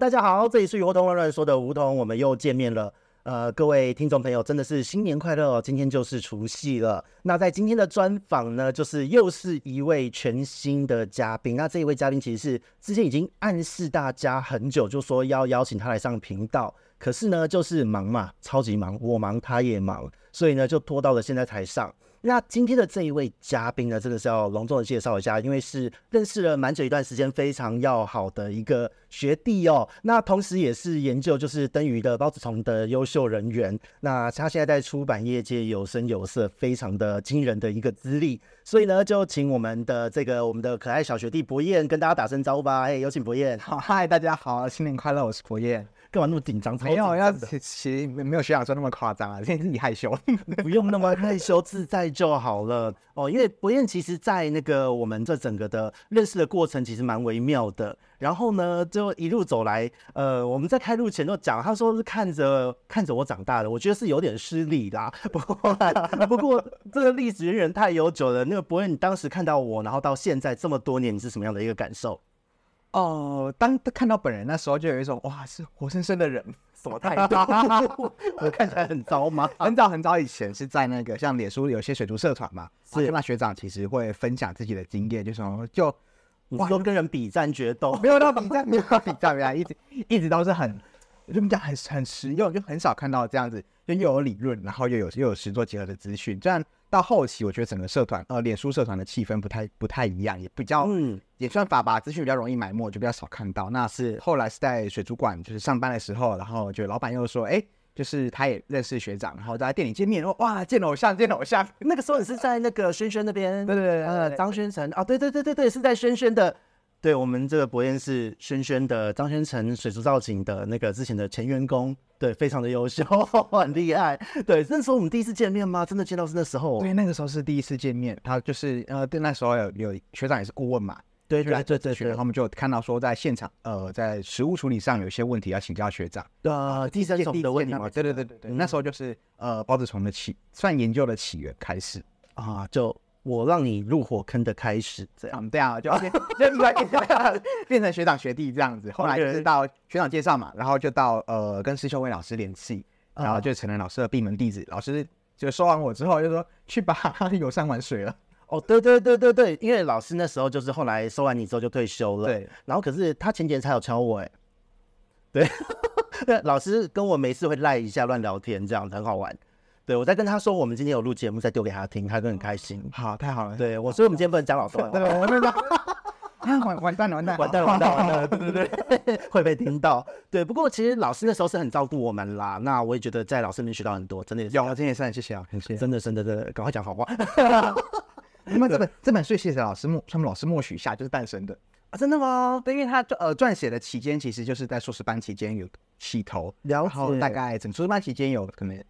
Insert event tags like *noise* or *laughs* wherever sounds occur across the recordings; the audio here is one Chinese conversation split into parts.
大家好，这里是梧桐乱乱说的梧桐，我们又见面了。呃，各位听众朋友，真的是新年快乐哦！今天就是除夕了。那在今天的专访呢，就是又是一位全新的嘉宾。那这一位嘉宾其实是之前已经暗示大家很久，就说要邀请他来上频道。可是呢，就是忙嘛，超级忙，我忙他也忙，所以呢，就拖到了现在才上。那今天的这一位嘉宾呢，真的是要隆重的介绍一下，因为是认识了蛮久一段时间，非常要好的一个学弟哦。那同时也是研究就是灯鱼的孢子虫的优秀人员。那他现在在出版业界有声有色，非常的惊人的一个资历。所以呢，就请我们的这个我们的可爱小学弟博彦跟大家打声招呼吧。哎，有请博彦。好，嗨，大家好，新年快乐，我是博彦。干嘛那么紧张？没有，要其实没有学长说那么夸张啊，*laughs* 现在自己害羞，*laughs* 不用那么害羞，自在就好了哦。因为博彦其实，在那个我们这整个的认识的过程，其实蛮微妙的。然后呢，就一路走来，呃，我们在开路前都讲，他说是看着看着我长大的，我觉得是有点失礼啦。*laughs* 不过不过这个历史渊源太悠久了。那个博彦，你当时看到我，然后到现在这么多年，你是什么样的一个感受？哦，当看到本人那时候，就有一种哇，是活生生的人，什么态度？*laughs* 我看起来很糟吗？很早很早以前是在那个像脸书有些水族社团嘛，是那学长其实会分享自己的经验，就说就哇，都跟人比战决斗，没有到比战，没有到比战，原来一直一直都是很，就讲很很实用，就很少看到这样子，就又有理论，然后又有又有实作结合的资讯，这样。到后期，我觉得整个社团，呃，脸书社团的气氛不太不太一样，也比较，嗯，也算法吧，资讯比较容易埋没，就比较少看到。那是后来是在水族馆，就是上班的时候，然后就老板又说，哎、欸，就是他也认识学长，然后在店里见面，说哇，见偶像，见偶像。那个时候你是在那个轩轩那边，对对对，呃，张轩成，啊，对对对对对，是在轩轩的。对，我们这个博彦是轩轩的张轩成水族造景的那个之前的前员工，对，非常的优秀，*laughs* 很厉害。对，那时候我们第一次见面吗？真的见到是那时候？对，那个时候是第一次见面。他就是呃，对，那时候有有学长也是顾问嘛，对对对对，然后我们就看到说在现场呃，在食物处理上有一些问题要请教学长。呃，第三种的问题嘛，对对对对对，那时候就是呃，孢子虫的起算研究的起源开始啊，就。我让你入火坑的开始，这样对啊，就 *laughs* 就 *laughs* 变成学长学弟这样子。后来就是到学长介绍嘛，然后就到呃跟施秀薇老师联系，然后就成了老师的闭门弟子。老师就收完我之后就说去吧，*laughs* 游山玩水了。哦，对对对对对，因为老师那时候就是后来收完你之后就退休了。对，然后可是他前几天才有敲我哎，对，老师跟我没事会赖一下乱聊天，这样子很好玩。对，我在跟他说我们今天有录节目，再丢给他听，他都很开心。好，太好了。对我，所以我们今天不能讲老实话。对，我没有。*laughs* 完完蛋了，完蛋，完蛋完蛋，完蛋了，对对对，*laughs* 会被听到。对，不过其实老师那时候是很照顾我们啦。那我也觉得在老师那边学到很多，真的。有，今天也是很谢谢啊，很谢谢。真的，真的，真的，赶快讲好话。*laughs* 那么这本这本书谢谢老师默，他们老师默许下就是诞生的啊？真的吗？对，因为他呃撰写的期间其实就是在硕士班期间有起头，然后大概整硕士班期间有可能。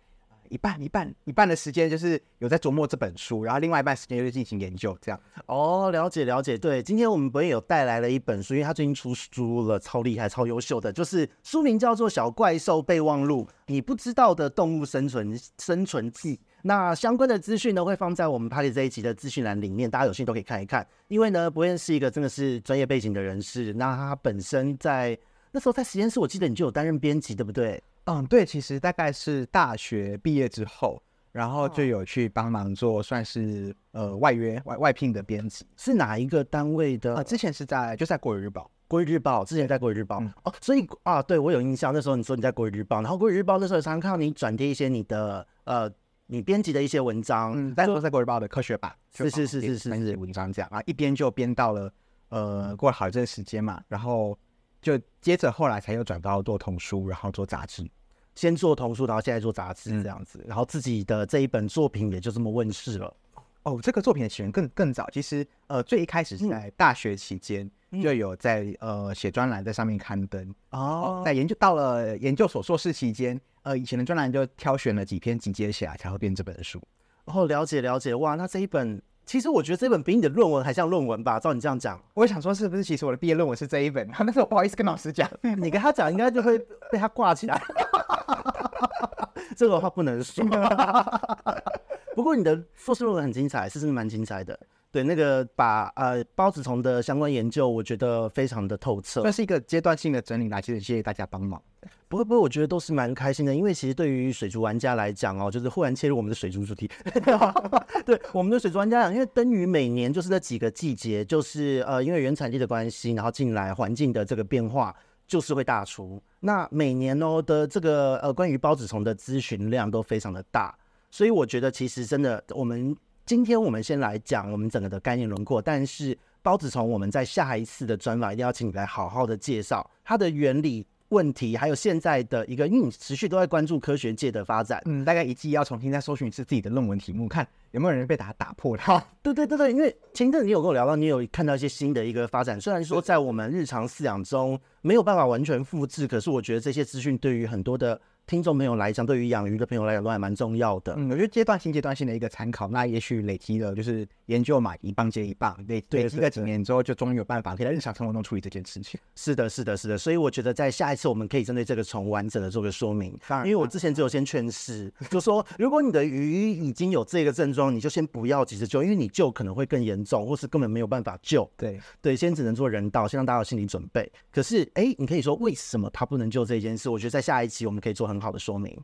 一半一半一半的时间就是有在琢磨这本书，然后另外一半时间就是进行研究，这样。哦，了解了解。对，今天我们博彦有带来了一本书，因为他最近出书了，超厉害、超优秀的，就是书名叫做《小怪兽备忘录：你不知道的动物生存生存记》。那相关的资讯呢，会放在我们 Party 这一集的资讯栏里面，大家有兴趣都可以看一看。因为呢，博彦是一个真的是专业背景的人士，那他本身在那时候在实验室，我记得你就有担任编辑，对不对？嗯，对，其实大概是大学毕业之后，然后就有去帮忙做，算是呃外约外外聘的编辑。是哪一个单位的？呃，之前是在就在国语日报，国语日报之前在国语日报、嗯、哦，所以啊，对我有印象，那时候你说你在国语日报，然后国语日报那时候常常看到你转贴一些你的呃你编辑的一些文章，嗯，在说在国语日报的科学版，是是是是是是文章这样啊，一编就编到了呃过了好一阵时间嘛，然后就接着后来才又转到做童书，然后做杂志。先做童书，然后现在做杂志这样子，嗯、然后自己的这一本作品也就这么问世了。哦，这个作品的起源更更早，其实呃最一开始是在大学期间、嗯、就有在呃写专栏在上面刊登哦，在研究到了研究所硕士期间，呃以前的专栏就挑选了几篇集结起来才会变这本书。哦，了解了解，哇，那这一本。其实我觉得这本比你的论文还像论文吧？照你这样讲，我想说是不是？其实我的毕业论文是这一本，*laughs* 那时候不好意思跟老师讲，你跟他讲应该就会被他挂起来。*laughs* 这个话不能说。*laughs* 不过你的硕士论文很精彩，是真的蛮精彩的。对，那个把呃孢子虫的相关研究，我觉得非常的透彻，那是一个阶段性的整理啦。其实谢谢大家帮忙。不过不过，我觉得都是蛮开心的，因为其实对于水族玩家来讲哦，就是忽然切入我们的水族主题。*laughs* 对，我们的水族玩家讲，因为灯鱼每年就是这几个季节，就是呃因为原产地的关系，然后进来环境的这个变化，就是会大出。那每年哦的这个呃关于孢子虫的咨询量都非常的大，所以我觉得其实真的我们。今天我们先来讲我们整个的概念轮廓，但是孢子虫我们在下一次的专访一定要请你来好好的介绍它的原理、问题，还有现在的一个，因为你持续都在关注科学界的发展，嗯，大概一季要重新再搜寻一次自己的论文题目，看有没有人被打打破它。*laughs* 对对对对，因为前一阵你有跟我聊到，你有看到一些新的一个发展，虽然说在我们日常饲养中没有办法完全复制，可是我觉得这些资讯对于很多的。听众朋友来讲，对于养鱼的朋友来讲都还蛮重要的。嗯，我觉得阶段性、阶段性的一个参考，那也许累积了就是研究嘛，一棒接一棒，累累积个几年之后，就终于有办法可以在日常生活中处理这件事情。是的，是的，是的。所以我觉得在下一次我们可以针对这个虫完整的做个说明。因为我之前只有先劝示，就说如果你的鱼已经有这个症状，你就先不要急着救，因为你救可能会更严重，或是根本没有办法救。对对，先只能做人道，先让大家有心理准备。可是，哎，你可以说为什么他不能救这件事？我觉得在下一期我们可以做很好的说明。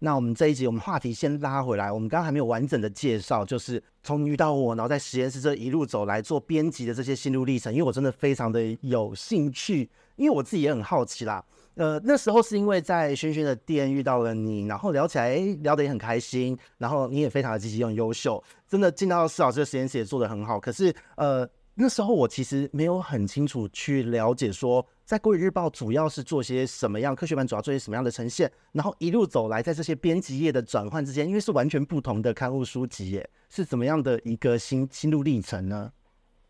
那我们这一集，我们话题先拉回来。我们刚刚还没有完整的介绍，就是从遇到我，然后在实验室这一路走来做编辑的这些心路历程。因为我真的非常的有兴趣，因为我自己也很好奇啦。呃，那时候是因为在轩轩的店遇到了你，然后聊起来，聊得也很开心。然后你也非常的积极，又很优秀，真的进到施老师的实验室也做得很好。可是，呃。那时候我其实没有很清楚去了解说，在《国语日报》主要是做些什么样，科学版主要做些什么样的呈现，然后一路走来，在这些编辑页的转换之间，因为是完全不同的刊物书籍耶，是怎么样的一个心心路历程呢？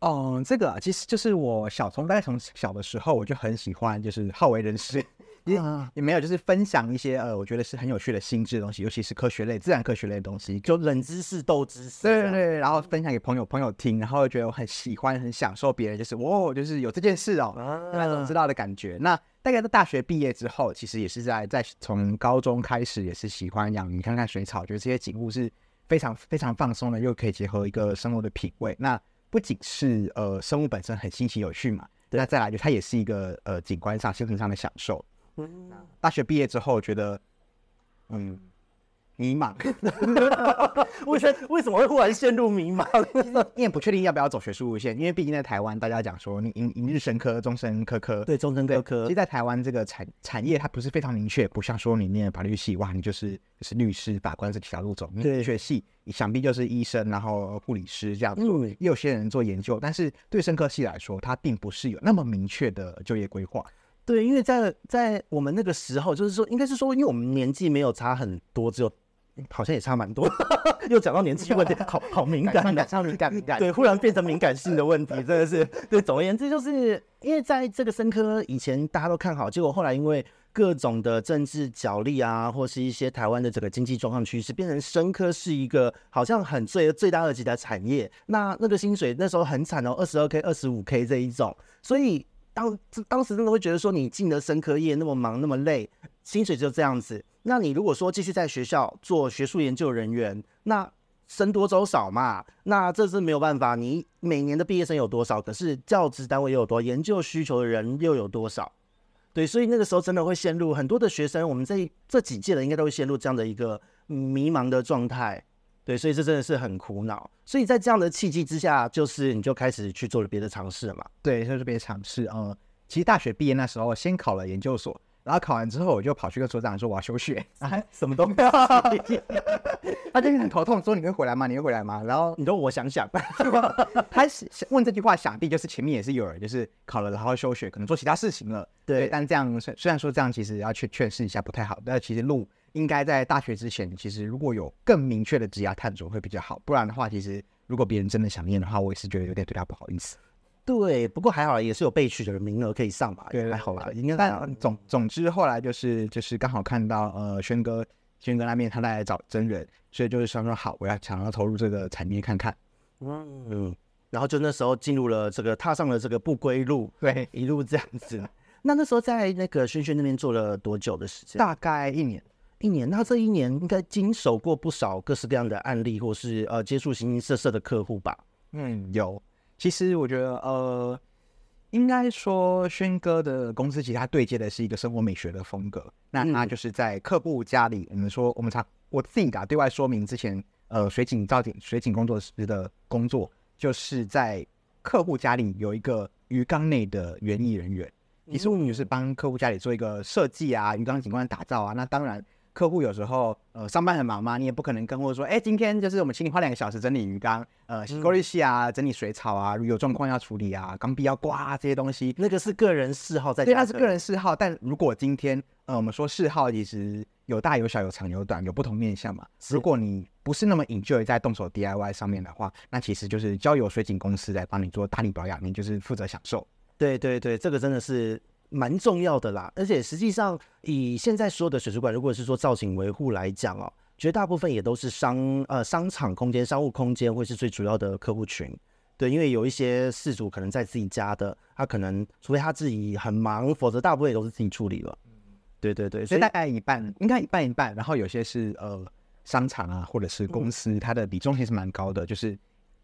嗯，这个啊，其实就是我小从大概从小的时候我就很喜欢，就是好为人师。也也没有，就是分享一些呃，我觉得是很有趣的新知的东西，尤其是科学类、自然科学类的东西，就冷知识、斗知识。对对对，然后分享给朋友，朋友听，然后觉得我很喜欢、很享受别人就是哦，就是有这件事哦，那种知道的感觉。那大概在大学毕业之后，其实也是在在从高中开始，也是喜欢养鱼、看看水草，觉得这些景物是非常非常放松的，又可以结合一个生物的品味。那不仅是呃生物本身很新奇有趣嘛，那再来就它也是一个呃景观上、心情上的享受。嗯，大学毕业之后觉得，嗯，迷茫。*laughs* 为什为什么会忽然陷入迷茫？*laughs* 你也不确定要不要走学术路线，因为毕竟在台湾，大家讲说你你你日生科，终身科科。对，终身科科。其实，在台湾这个产产业，它不是非常明确，不像说你念法律系，哇，你就是就是律师、法官这几条路走。对，学系你想必就是医生，然后护理师这样子。嗯。也有些人做研究，但是对生科系来说，它并不是有那么明确的就业规划。对，因为在在我们那个时候，就是说，应该是说，因为我们年纪没有差很多，只有好像也差蛮多。*laughs* 又讲到年纪问题，好好敏感，*laughs* 敏感，敏感，敏感。对，忽然变成敏感性的问题，真的是。对，总而言之，就是因为在这个生科以前大家都看好，结果后来因为各种的政治角力啊，或是一些台湾的整个经济状况趋势，变成生科是一个好像很最最大二级的产业。那那个薪水那时候很惨哦，二十二 k、二十五 k 这一种，所以。当当时真的会觉得说，你进了生科业那么忙那么累，薪水就这样子。那你如果说继续在学校做学术研究人员，那生多粥少嘛，那这是没有办法。你每年的毕业生有多少？可是教职单位又有多，研究需求的人又有多少？对，所以那个时候真的会陷入很多的学生，我们这这几届的应该都会陷入这样的一个迷茫的状态。对，所以这真的是很苦恼。所以在这样的契机之下，就是你就开始去做了别的尝试了嘛？对，就是别的尝试。嗯，其实大学毕业那时候，先考了研究所，然后考完之后，我就跑去跟所长说我要休学 *laughs* 啊，什么都没有。*laughs* 他就很头痛，说你会回来吗？你会回来吗？然后你说我想想，*laughs* 他问这句话，想必就是前面也是有人就是考了然后休学，可能做其他事情了。对，对但这样虽虽然说这样其实要去劝示一下不太好，但其实路。应该在大学之前，其实如果有更明确的职业探索会比较好。不然的话，其实如果别人真的想念的话，我也是觉得有点对他不好意思。对，不过还好，也是有被取的名额可以上吧？对，还好啦。应该但总总之后来就是就是刚好看到呃轩哥轩哥那边他在找真人，所以就是想说好，我要想要投入这个产业看看。嗯，然后就那时候进入了这个踏上了这个不归路，对，一路这样子。那那时候在那个轩轩那边做了多久的时间？大概一年。一年，那这一年应该经手过不少各式各样的案例，或是呃接触形形色色的客户吧？嗯，有。其实我觉得，呃，应该说轩哥的公司其实他对接的是一个生活美学的风格。那他就是在客户家里，我们说我们常我自己啊对外说明之前，呃，水井造景水井工作室的工作，就是在客户家里有一个鱼缸内的园艺人员。其实我们就是帮客户家里做一个设计啊，鱼缸景观的打造啊。那当然。客户有时候呃上班很忙嘛，你也不可能跟我说，哎、欸，今天就是我们请你花两个小时整理鱼缸，呃，洗过滤器啊，整理水草啊，有状况要处理啊，缸壁要刮、啊、这些东西，那个是个人嗜好在，对，那是个人嗜好。但如果今天呃我们说嗜好其实有大有小，有长有短，有不同面向嘛。如果你不是那么 enjoy 在动手 DIY 上面的话，那其实就是交由水景公司来帮你做打理保养，你就是负责享受。对对对，这个真的是。蛮重要的啦，而且实际上以现在所有的水族馆，如果是说造景维护来讲哦，绝大部分也都是商呃商场空间、商务空间会是最主要的客户群。对，因为有一些事主可能在自己家的，他可能除非他自己很忙，否则大部分也都是自己处理了。对对对，所以大概一半，应该一半一半。然后有些是呃商场啊，或者是公司，它的比重其实蛮高的。就是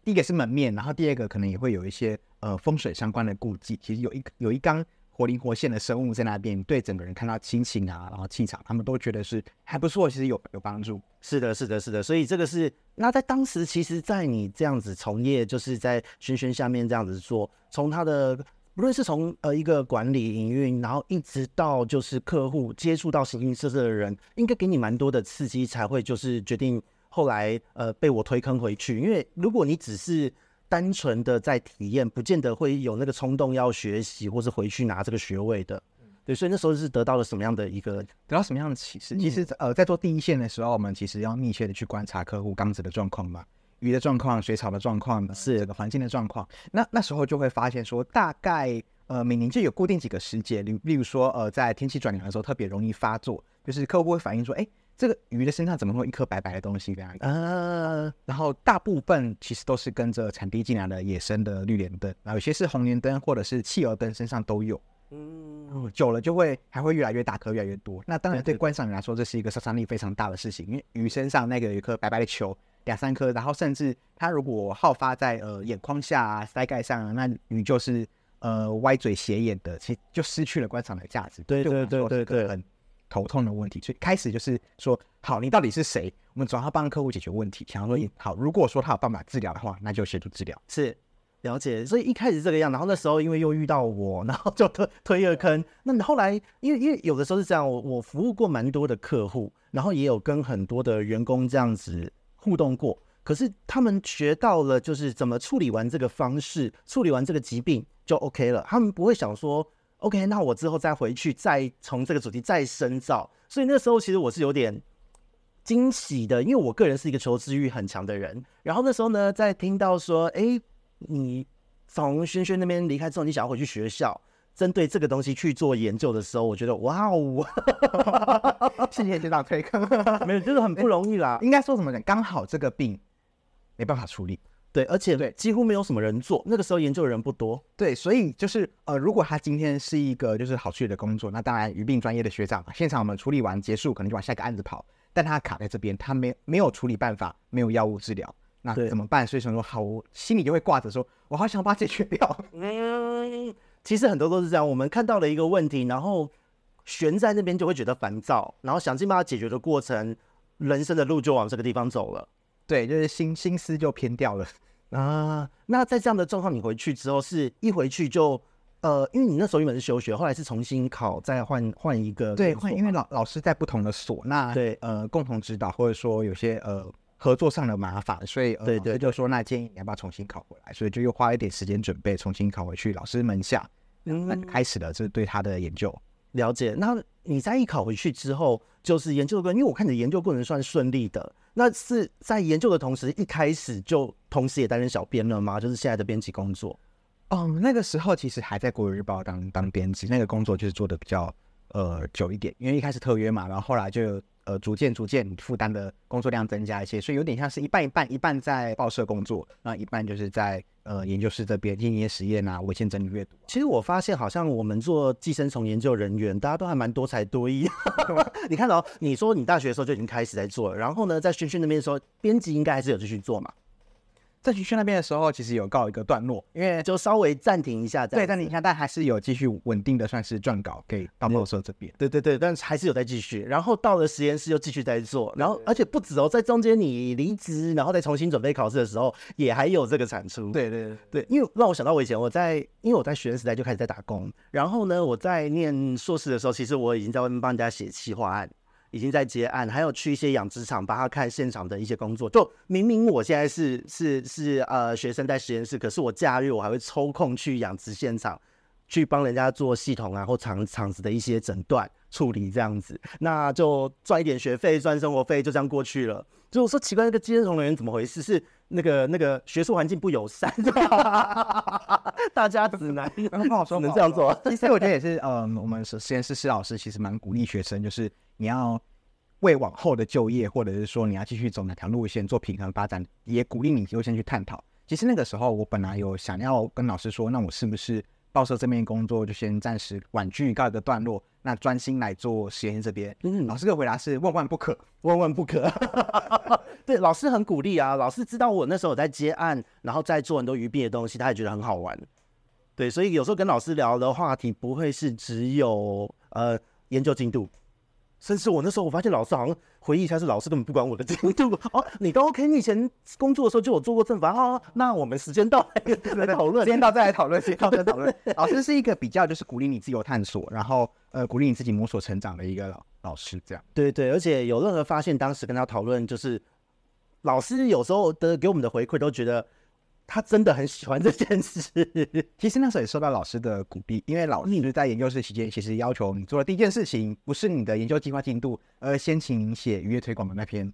第一个是门面，然后第二个可能也会有一些呃风水相关的顾忌。其实有一有一缸。活灵活现的生物在那边，对整个人看到心情啊，然后气场，他们都觉得是还不错，其实有有帮助。是的，是的，是的。所以这个是那在当时，其实，在你这样子从业，就是在轩轩下面这样子做，从他的无论是从呃一个管理营运，然后一直到就是客户接触到形形色色的人，应该给你蛮多的刺激，才会就是决定后来呃被我推坑回去。因为如果你只是单纯的在体验，不见得会有那个冲动要学习，或是回去拿这个学位的。对，所以那时候是得到了什么样的一个，得到什么样的启示？其实，呃，在做第一线的时候，我们其实要密切的去观察客户缸子的状况嘛，鱼的状况、水草的状况，是这个环境的状况。那那时候就会发现说，大概呃每年就有固定几个时节，例例如说，呃，在天气转凉的时候特别容易发作，就是客户会反映说，哎。这个鱼的身上怎么会有一颗白白的东西这样？呃，然后大部分其实都是跟着产地进来的野生的绿莲灯，然后有些是红莲灯或者是企鹅灯，身上都有。嗯，久了就会还会越来越大颗，越来越多。那当然对观赏人来说，这是一个杀伤力非常大的事情，因为鱼身上那个有一颗白白的球，两三颗，然后甚至它如果好发在呃眼眶下啊、腮盖上啊，那鱼就是呃歪嘴斜眼的，其实就失去了观赏的价值。对对对对对，很。头痛的问题，所以开始就是说，好，你到底是谁？我们主要帮客户解决问题。想要说，好，如果说他有办法治疗的话，那就协助治疗。是了解，所以一开始这个样，然后那时候因为又遇到我，然后就推推一个坑。那你后来，因为因为有的时候是这样，我我服务过蛮多的客户，然后也有跟很多的员工这样子互动过。可是他们学到了就是怎么处理完这个方式，处理完这个疾病就 OK 了。他们不会想说。OK，那我之后再回去，再从这个主题再深造。所以那时候其实我是有点惊喜的，因为我个人是一个求知欲很强的人。然后那时候呢，在听到说，哎，你从轩轩那边离开之后，你想要回去学校，针对这个东西去做研究的时候，我觉得哇哦，*laughs* 谢谢学长推坑，*laughs* 没有，就是很不容易啦。应该说什么呢？刚好这个病没办法处理。对，而且对，几乎没有什么人做。那个时候研究的人不多，对，所以就是呃，如果他今天是一个就是好去的工作，那当然鱼病专业的学长，现场我们处理完结束，可能就往下一个案子跑。但他卡在这边，他没没有处理办法，没有药物治疗，那怎么办？所以想说，好，我心里就会挂着说，我好想把它解决掉。嗯，*laughs* 其实很多都是这样，我们看到了一个问题，然后悬在那边就会觉得烦躁，然后想尽办法解决的过程，人生的路就往这个地方走了。对，就是心心思就偏掉了啊。那在这样的状况，你回去之后是一回去就呃，因为你那时候原本是休学，后来是重新考，再换换一个对换，因为老老师在不同的所，那对呃共同指导或者说有些呃合作上的麻烦，所以、呃、对，对对，就说那建议你要不要重新考回来，所以就又花一点时间准备重新考回去老师门下，嗯，那开始了这对他的研究。了解，那你在艺考回去之后，就是研究过，因为我看你的研究过程算顺利的。那是在研究的同时，一开始就同时也担任小编了吗？就是现在的编辑工作。哦，那个时候其实还在国语日报当当编辑，那个工作就是做的比较呃久一点，因为一开始特约嘛，然后后来就呃逐渐逐渐负担的工作量增加一些，所以有点像是一半一半，一半在报社工作，那一半就是在呃研究室这边进行一些实验啊、文献整理、阅读。其实我发现好像我们做寄生虫研究人员，大家都还蛮多才多艺。*laughs* 你看到、哦、你说你大学的时候就已经开始在做了，然后呢，在轩轩那边的时候编辑应该还是有继续做嘛？在学校那边的时候，其实有告一个段落，因为就稍微暂停一下，对，暂停一下，但还是有继续稳定的，算是撰稿给报社这边。对对对，但是还是有在继续。然后到了实验室又继续在做，然后而且不止哦，在中间你离职，然后再重新准备考试的时候，也还有这个产出。对对对，对，因为让我想到我以前我在，因为我在学生时代就开始在打工，然后呢，我在念硕士的时候，其实我已经在外面帮人家写企划案。已经在接案，还有去一些养殖场帮他看现场的一些工作。就明明我现在是是是呃学生在实验室，可是我假日我还会抽空去养殖现场，去帮人家做系统啊或厂厂子的一些诊断处理这样子，那就赚一点学费，赚生活费，就这样过去了。就我说奇怪，那个寄生虫人员怎么回事？是那个那个学术环境不友善，*laughs* 大家只能不好说，能这样做。其实我觉得也是，嗯，我们实实验室施老师其实蛮鼓励学生，就是。你要为往后的就业，或者是说你要继续走哪条路线做平衡发展，也鼓励你优先去探讨。其实那个时候，我本来有想要跟老师说，那我是不是报社这边工作就先暂时婉拒告一个段落，那专心来做实验这边？嗯，老师的回答是万万不可，万万不可。对，老师很鼓励啊，老师知道我那时候在接案，然后在做很多鱼币的东西，他也觉得很好玩。对，所以有时候跟老师聊的话题不会是只有呃研究进度。甚至我那时候，我发现老师好像回忆一下，是老师根本不管我的进度。哦，你都 OK？你以前工作的时候就有做过正反哦？那我们时间到来 *laughs* 来讨论，时间到再来讨论，时间到再讨论。*laughs* 老师是一个比较就是鼓励你自由探索，然后呃鼓励你自己摸索成长的一个老老师，这样。对对，而且有任何发现，当时跟他讨论，就是老师有时候的给我们的回馈都觉得。他真的很喜欢这件事。*laughs* 其实那时候也受到老师的鼓励，因为老师在研究室期间，*laughs* 其实要求你做的第一件事情，不是你的研究计划进度，而先请你写渔业推广的那篇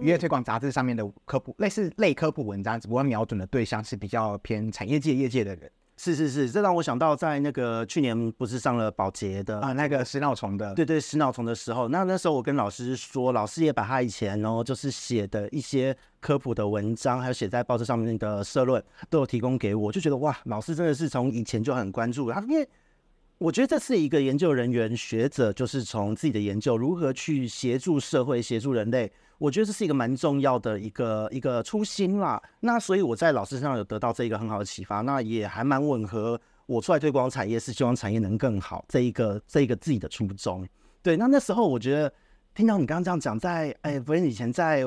渔业推广杂志上面的科普，类似类科普文章，只不过瞄准的对象是比较偏产业界、业界的人。是是是，这让我想到在那个去年不是上了保洁的啊，那个食脑虫的，对对，食脑虫的时候，那那时候我跟老师说，老师也把他以前哦，就是写的一些科普的文章，还有写在报纸上面的社论，都有提供给我，就觉得哇，老师真的是从以前就很关注他，因为我觉得这是一个研究人员学者，就是从自己的研究如何去协助社会、协助人类。我觉得这是一个蛮重要的一个一个初心啦。那所以我在老师身上有得到这一个很好的启发，那也还蛮吻合我出来推广产业是希望产业能更好这一个这一个自己的初衷。对，那那时候我觉得听到你刚刚这样讲，在哎，不是以前在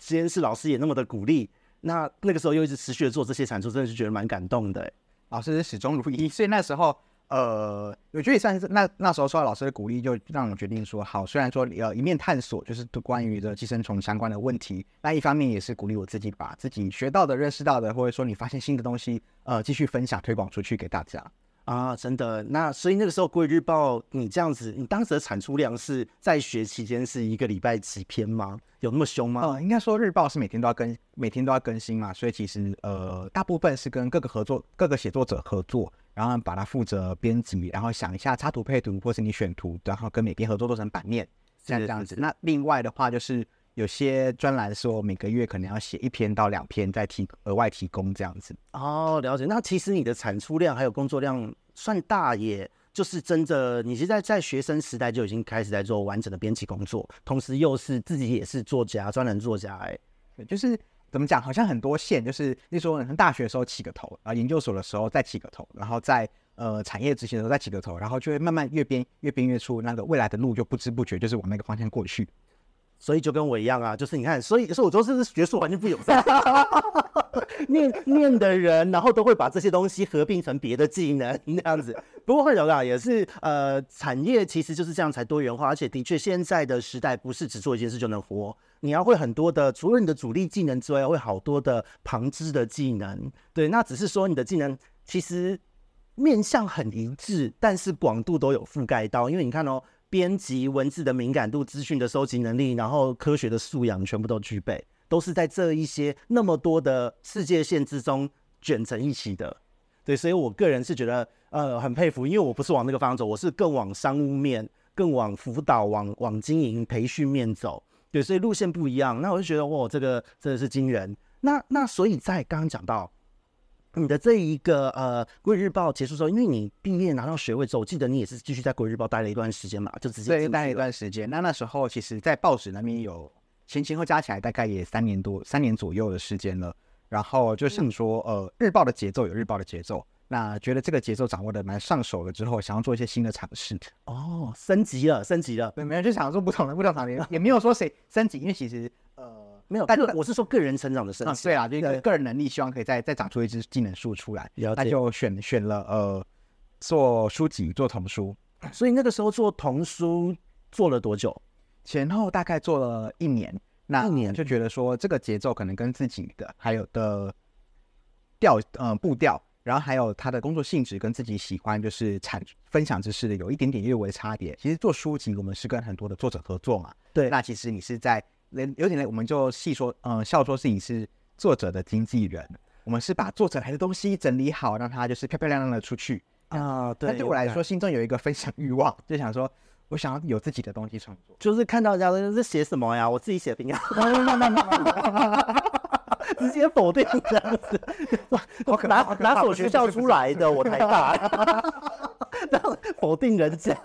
实验室老师也那么的鼓励，那那个时候又一直持续的做这些产出，真的是觉得蛮感动的。老师始终如一，所以那时候。呃，我觉得也算是那那时候受到老师的鼓励，就让我决定说好。虽然说呃一面探索，就是关于这寄生虫相关的问题，那一方面也是鼓励我自己把自己学到的、认识到的，或者说你发现新的东西，呃，继续分享推广出去给大家啊。真的，那所以那个时候《国语日报》你这样子，你当时的产出量是在学期间是一个礼拜几篇吗？有那么凶吗？呃，应该说日报是每天都要更，每天都要更新嘛，所以其实呃大部分是跟各个合作、各个写作者合作。然后把它负责编辑，然后想一下插图配图，或是你选图，然后跟每篇合作做成版面，这样这样子。那另外的话，就是有些专栏说每个月可能要写一篇到两篇，再提额外提供这样子。哦，了解。那其实你的产出量还有工作量算大耶，就是真的，你是在在学生时代就已经开始在做完整的编辑工作，同时又是自己也是作家，专栏作家，哎，就是。怎么讲？好像很多线，就是那时候大学的时候起个头，啊，研究所的时候再起个头，然后在呃产业执行的时候再起个头，然后就会慢慢越编越编越出那个未来的路，就不知不觉就是往那个方向过去。所以就跟我一样啊，就是你看，所以所以我说是学术环境不友善，*laughs* 念念的人，然后都会把这些东西合并成别的技能那样子。不过会有啦，也是呃，产业其实就是这样才多元化，而且的确现在的时代不是只做一件事就能活，你要会很多的，除了你的主力技能之外，会好多的旁支的技能。对，那只是说你的技能其实面向很一致，但是广度都有覆盖到，因为你看哦。编辑文字的敏感度、资讯的收集能力，然后科学的素养，全部都具备，都是在这一些那么多的世界线之中卷成一起的。对，所以我个人是觉得呃很佩服，因为我不是往那个方向走，我是更往商务面，更往辅导、往往经营、培训面走。对，所以路线不一样。那我就觉得，哇，这个真的是惊人。那那所以在刚刚讲到你的这一个呃《国语日报》结束之后，因为你毕业拿到学位之后，我记得你也是继续在《国语日报》待了一段时间嘛，就直接对待了一段时间。那那时候其实，在报纸那边有前前后加起来大概也三年多、三年左右的时间了。然后就像说，呃，日报的节奏有日报的节奏。那觉得这个节奏掌握的蛮上手了之后，想要做一些新的尝试。哦，升级了，升级了。对，没有就想做不同的不同行业，也没有说谁升级，因为其实呃没有。但是我是说个人成长的升级。嗯、对啊，就是个人能力，希望可以再再长出一支技能树出来。他就选选了呃做书籍，做童书。*clears throat* 所以那个时候做童书做了多久？前后大概做了一年。那一年就觉得说这个节奏可能跟自己的还有的调呃步调。然后还有他的工作性质跟自己喜欢就是产分享知识的有一点点略微差别。其实做书籍，我们是跟很多的作者合作嘛。对，那其实你是在连有点累，我们就细说，嗯、呃，笑说自己是作者的经纪人。我们是把作者来的东西整理好，让他就是漂漂亮亮的出去啊。对，那对我来说，心中有一个分享欲望，就想说我想要有自己的东西创作，就是看到人家都是写什么呀，我自己写不一样。*laughs* 直接否定这样子，*laughs* 我拿哪所学校出来的？我台大，*laughs* 这样否定人家，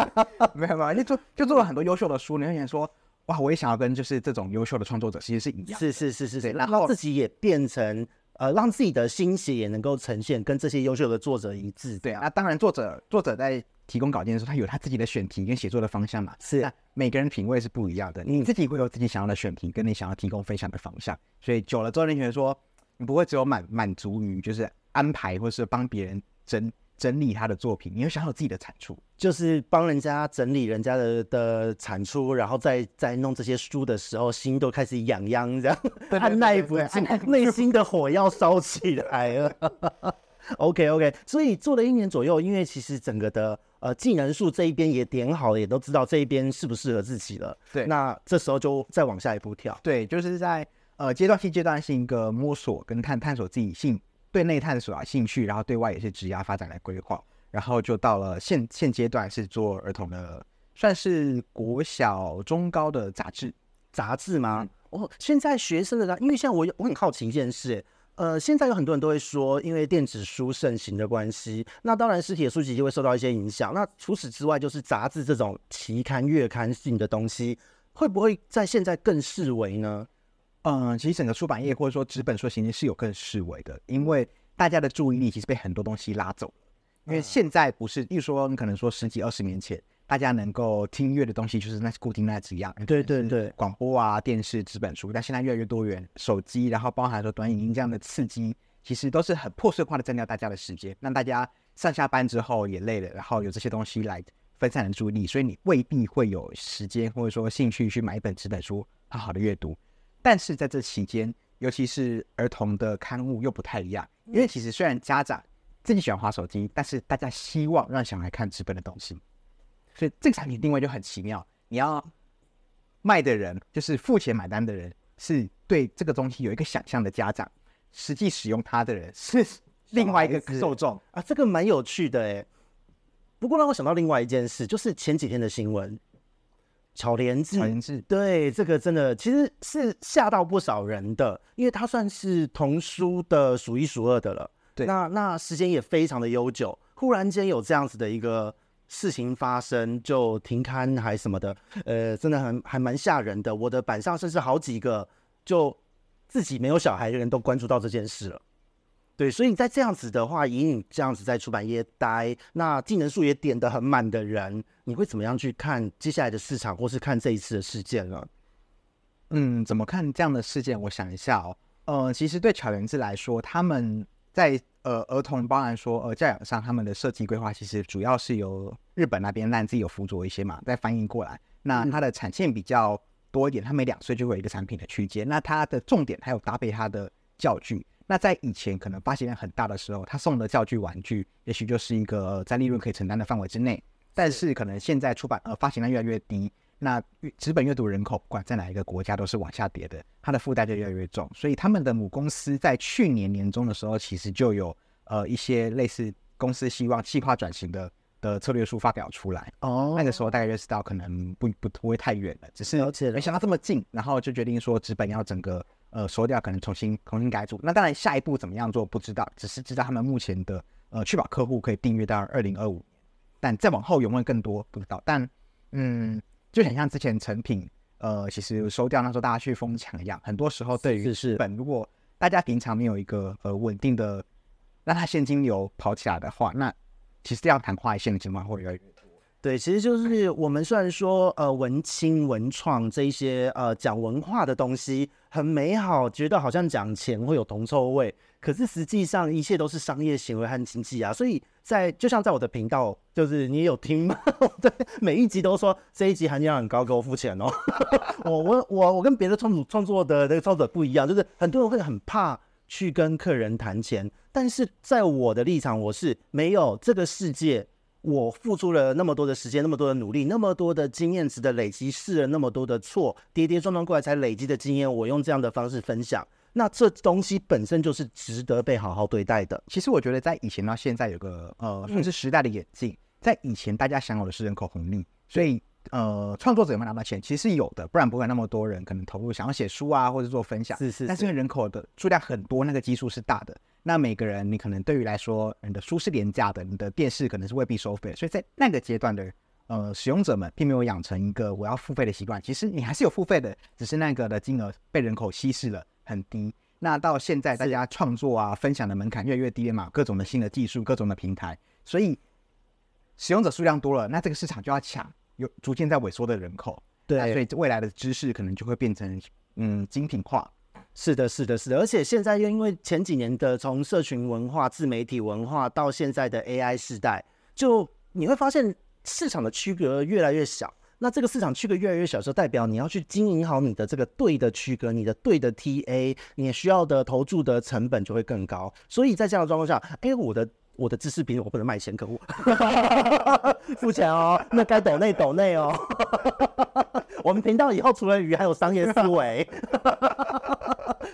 没有没有，就做就做了很多优秀的书。你会想说，哇，我也想要跟就是这种优秀的创作者其实是一样，是是是是是，然后自己也变成呃，让自己的心血也能够呈现跟这些优秀的作者一致。对啊，那当然作者作者在。提供稿件的时候，他有他自己的选题跟写作的方向嘛？是，那每个人品味是不一样的。你自己会有自己想要的选题，跟你想要提供分享的方向。所以久了之后，你觉得说，你不会只有满满足于就是安排，或是帮别人整整理他的作品，你会想要有自己的产出，就是帮人家整理人家的的产出，然后再再弄这些书的时候，心都开始痒痒，这样按 *laughs* 耐不住，内心的火要烧起来了。*laughs* OK OK，所以做了一年左右，因为其实整个的。呃，技能树这一边也点好了，也都知道这一边适不适合自己了。对，那这时候就再往下一步跳。对，就是在呃阶段性阶段性一个摸索跟探探索自己兴对内探索啊兴趣，然后对外也是职业发展来规划，然后就到了现现阶段是做儿童的，算是国小中高的杂志杂志吗？哦，现在学生的，因为像我我很好奇一件事。呃，现在有很多人都会说，因为电子书盛行的关系，那当然实体书籍就会受到一些影响。那除此之外，就是杂志这种期刊、月刊性的东西，会不会在现在更式微呢？嗯，其实整个出版业或者说纸本书型是有更式微的，因为大家的注意力其实被很多东西拉走了。因为现在不是，例如说你可能说十几二十年前。大家能够听音乐的东西就是那固定那几样，对对对，广播啊、电视、纸本书，但现在越来越多元，手机，然后包含说短影音这样的刺激，其实都是很破碎化的占掉大家的时间，让大家上下班之后也累了，然后有这些东西来分散的注意力，所以你未必会有时间或者说兴趣去买一本纸本书好好的阅读。但是在这期间，尤其是儿童的刊物又不太一样，因为其实虽然家长自己喜欢滑手机，但是大家希望让小孩看纸本的东西。所以这个产品定位就很奇妙，你要卖的人就是付钱买单的人，是对这个东西有一个想象的家长，实际使用它的人是另外一个受众啊，这个蛮有趣的哎。不过让我想到另外一件事，就是前几天的新闻，巧连智，巧连智，对，这个真的其实是吓到不少人的，因为它算是童书的数一数二的了。对，那那时间也非常的悠久，忽然间有这样子的一个。事情发生就停刊还什么的，呃，真的很还蛮吓人的。我的板上甚至好几个就自己没有小孩的人都关注到这件事了。对，所以在这样子的话，以你这样子在出版业待，那技能树也点得很满的人，你会怎么样去看接下来的市场，或是看这一次的事件呢？嗯，怎么看这样的事件？我想一下哦，呃，其实对巧连智来说，他们在。呃，儿童包含说，呃，教养上他们的设计规划其实主要是由日本那边让自己有辅佐一些嘛，再翻译过来。那它的产线比较多一点，它每两岁就会有一个产品的区间。那它的重点还有搭配它的教具。那在以前可能发行量很大的时候，他送的教具玩具也许就是一个在利润可以承担的范围之内。但是可能现在出版呃发行量越来越低。那纸本阅读人口不管在哪一个国家都是往下跌的，它的负担就越来越重。所以他们的母公司在去年年中的时候，其实就有呃一些类似公司希望计划转型的的策略书发表出来。哦，那个时候大概就知道可能不不不会太远了，只是没想到这么近，然后就决定说纸本要整个呃收掉，可能重新重新改组。那当然下一步怎么样做不知道，只是知道他们目前的呃确保客户可以订阅到二零二五年，但再往后有没有更多不知道。但嗯，就很像之前成品呃其实收掉那时候大家去疯抢一样，很多时候对于纸本如果大家平常没有一个呃稳定的让它现金流跑起来的话，那其实这样昙花一现的情况会越来越多。对，其实就是我们虽然说呃文青文创这一些呃讲文化的东西很美好，觉得好像讲钱会有铜臭味，可是实际上一切都是商业行为和经济啊。所以在就像在我的频道，就是你有听吗？*laughs* 对，每一集都说这一集含金量很高，给我付钱哦。*laughs* 我我我我跟别的创作创作的那个创作者不一样，就是很多人会很怕去跟客人谈钱，但是在我的立场，我是没有这个世界。我付出了那么多的时间，那么多的努力，那么多的经验值的累积，试了那么多的错，跌跌撞撞过来才累积的经验，我用这样的方式分享，那这东西本身就是值得被好好对待的。其实我觉得，在以前到现在有个呃，算是时代的演进，在以前大家享有的是人口红利，所以。呃，创作者有没有拿到钱？其实是有的，不然不会那么多人可能投入想要写书啊，或者做分享。是是，是。但是因为人口的数量很多，那个基数是大的。那每个人，你可能对于来说，你的书是廉价的，你的电视可能是未必收费。所以在那个阶段的呃使用者们，并没有养成一个我要付费的习惯。其实你还是有付费的，只是那个的金额被人口稀释了，很低。那到现在，大家创作啊、分享的门槛越来越低了嘛，各种的新的技术、各种的平台，所以使用者数量多了，那这个市场就要抢。有逐渐在萎缩的人口，对，所以未来的知识可能就会变成嗯精品化。是的，是的，是的。而且现在又因为前几年的从社群文化、自媒体文化到现在的 AI 时代，就你会发现市场的区隔越来越小。那这个市场区隔越来越小的时候，代表你要去经营好你的这个对的区隔，你的对的 TA，你需要的投注的成本就会更高。所以在这样的状况下，哎，我的。我的知识品我不能卖钱，可恶！付钱哦，那该抖内抖内哦。*laughs* 我们频道以后除了鱼，还有商业思维，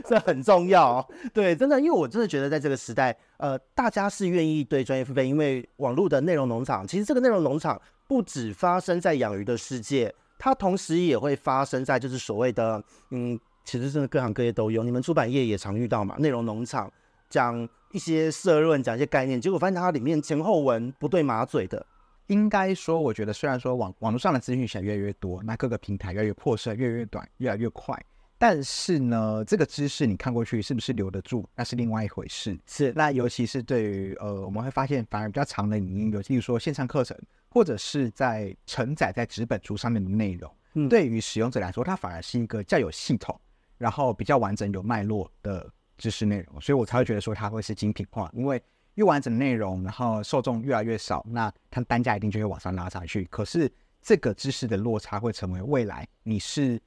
这很重要。对，真的，因为我真的觉得在这个时代，呃，大家是愿意对专业付费，因为网络的内容农场，其实这个内容农场不只发生在养鱼的世界，它同时也会发生在就是所谓的，嗯，其实真的各行各业都有，你们出版业也常遇到嘛，内容农场。讲一些社论，讲一些概念，结果发现它里面前后文不对马嘴的。应该说，我觉得虽然说网网络上的资讯越来越多，那各个平台越来越破碎，越来越短，越来越快，但是呢，这个知识你看过去是不是留得住，那是另外一回事。是，那尤其是对于呃，我们会发现反而比较长的影音，有例如说线上课程，或者是在承载在纸本书上面的内容，嗯，对于使用者来说，它反而是一个较有系统，然后比较完整、有脉络的。知识内容，所以我才会觉得说它会是精品化，因为越完整的内容，然后受众越来越少，那它单价一定就会往上拉上去。可是这个知识的落差会成为未来你是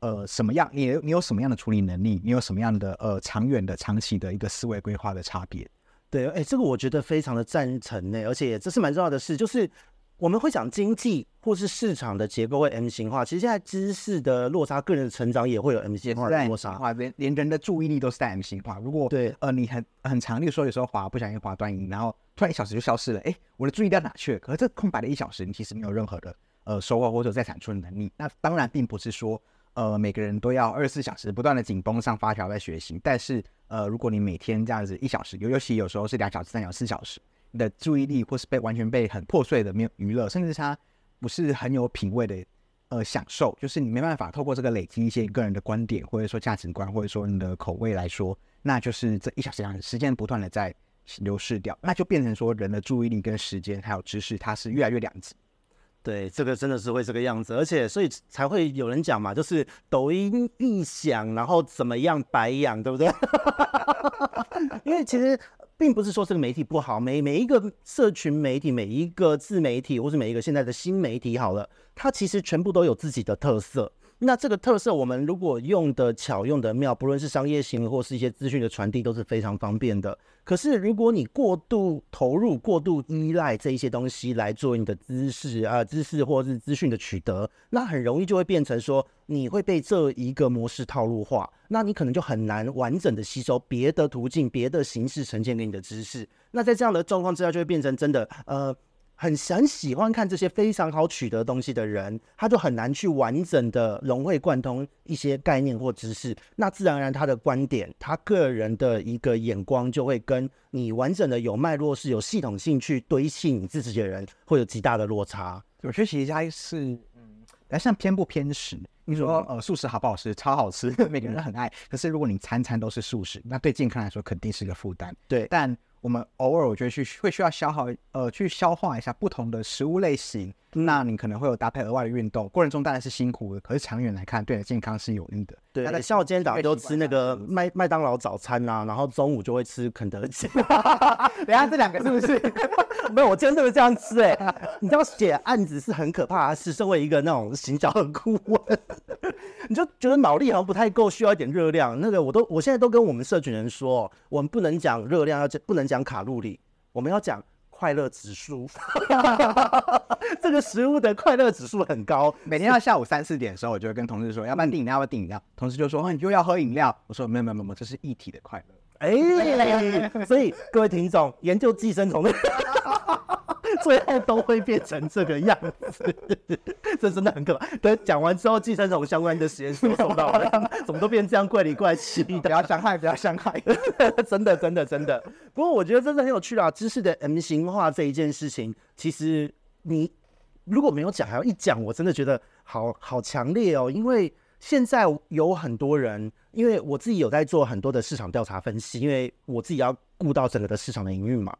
呃什么样，你你有什么样的处理能力，你有什么样的呃长远的、长期的一个思维规划的差别。对，哎，这个我觉得非常的赞成呢，而且这是蛮重要的事，就是。我们会讲经济或是市场的结构会 M 型化，其实现在知识的落差、个人的成长也会有 M 型化的落差，连连人的注意力都是在 M 型化。如果对呃你很很长，例如说有时候滑不小心滑断音，然后突然一小时就消失了，哎，我的注意力到哪去了？可是这空白的一小时，你其实没有任何的呃收获或者再产出的能力。那当然并不是说呃每个人都要二十四小时不断的紧绷上发条在学习，但是呃如果你每天这样子一小时，尤尤其有时候是两小时、三小时、四小时。你的注意力或是被完全被很破碎的没有娱乐，甚至他不是很有品味的呃享受，就是你没办法透过这个累积一些个人的观点，或者说价值观，或者说你的口味来说，那就是这一小时两小时时间不断的在流逝掉，那就变成说人的注意力跟时间还有知识，它是越来越两极。对，这个真的是会这个样子，而且所以才会有人讲嘛，就是抖音一响，然后怎么样白养，对不对？*laughs* 因为其实。并不是说这个媒体不好，每每一个社群媒体，每一个自媒体，或是每一个现在的新媒体，好了，它其实全部都有自己的特色。那这个特色，我们如果用的巧，用的妙，不论是商业行为或是一些资讯的传递，都是非常方便的。可是，如果你过度投入、过度依赖这一些东西来做你的知识啊、知识或是资讯的取得，那很容易就会变成说，你会被这一个模式套路化，那你可能就很难完整的吸收别的途径、别的形式呈现给你的知识。那在这样的状况之下，就会变成真的，呃。很很喜欢看这些非常好取得东西的人，他就很难去完整的融会贯通一些概念或知识。那自然而然，他的观点，他个人的一个眼光，就会跟你完整的有脉络、是有系统性去堆砌你自己的人，会有极大的落差。我觉得其实他是，嗯，来像偏不偏食。你说，呃，素食好不好吃？超好吃，*laughs* 每个人都很爱。可是如果你餐餐都是素食，那对健康来说肯定是个负担。对，但。我们偶尔我觉得去会需要消耗，呃，去消化一下不同的食物类型。那你可能会有搭配额外的运动，过程中当然是辛苦的，可是长远来看，对你的健康是有益的。对，像我今天早上都吃那个麦麦当劳早餐啊，然后中午就会吃肯德基。*laughs* *laughs* 等下这两个是不是？*laughs* 没有，我今天就是这样吃哎、欸。你知道写案子是很可怕的，是身为一个那种行销的顾问，你就觉得脑力好像不太够，需要一点热量。那个我都我现在都跟我们社群人说，我们不能讲热量，要讲不能讲卡路里，我们要讲。快乐指数，*laughs* 这个食物的快乐指数很高。每天到下午三四点的时候，我就会跟同事说，要不然订饮料，要不要订饮料？同事就说，哦，你又要喝饮料。我说，没有没有没有，这是一体的快乐。哎、欸，所以各位听众，研究寄生虫的。最后都会变成这个样子，这真的很可怕。等讲完之后，寄生虫相关的实验室收到了，怎么都变这样怪里怪气的？不要伤害，不要伤害，真的，真的，真的。不过我觉得真的很有趣啦，知识的 M 型化这一件事情，其实你如果没有讲，还要一讲，我真的觉得好好强烈哦。因为现在有很多人，因为我自己有在做很多的市场调查分析，因为我自己要顾到整个的市场的营运嘛。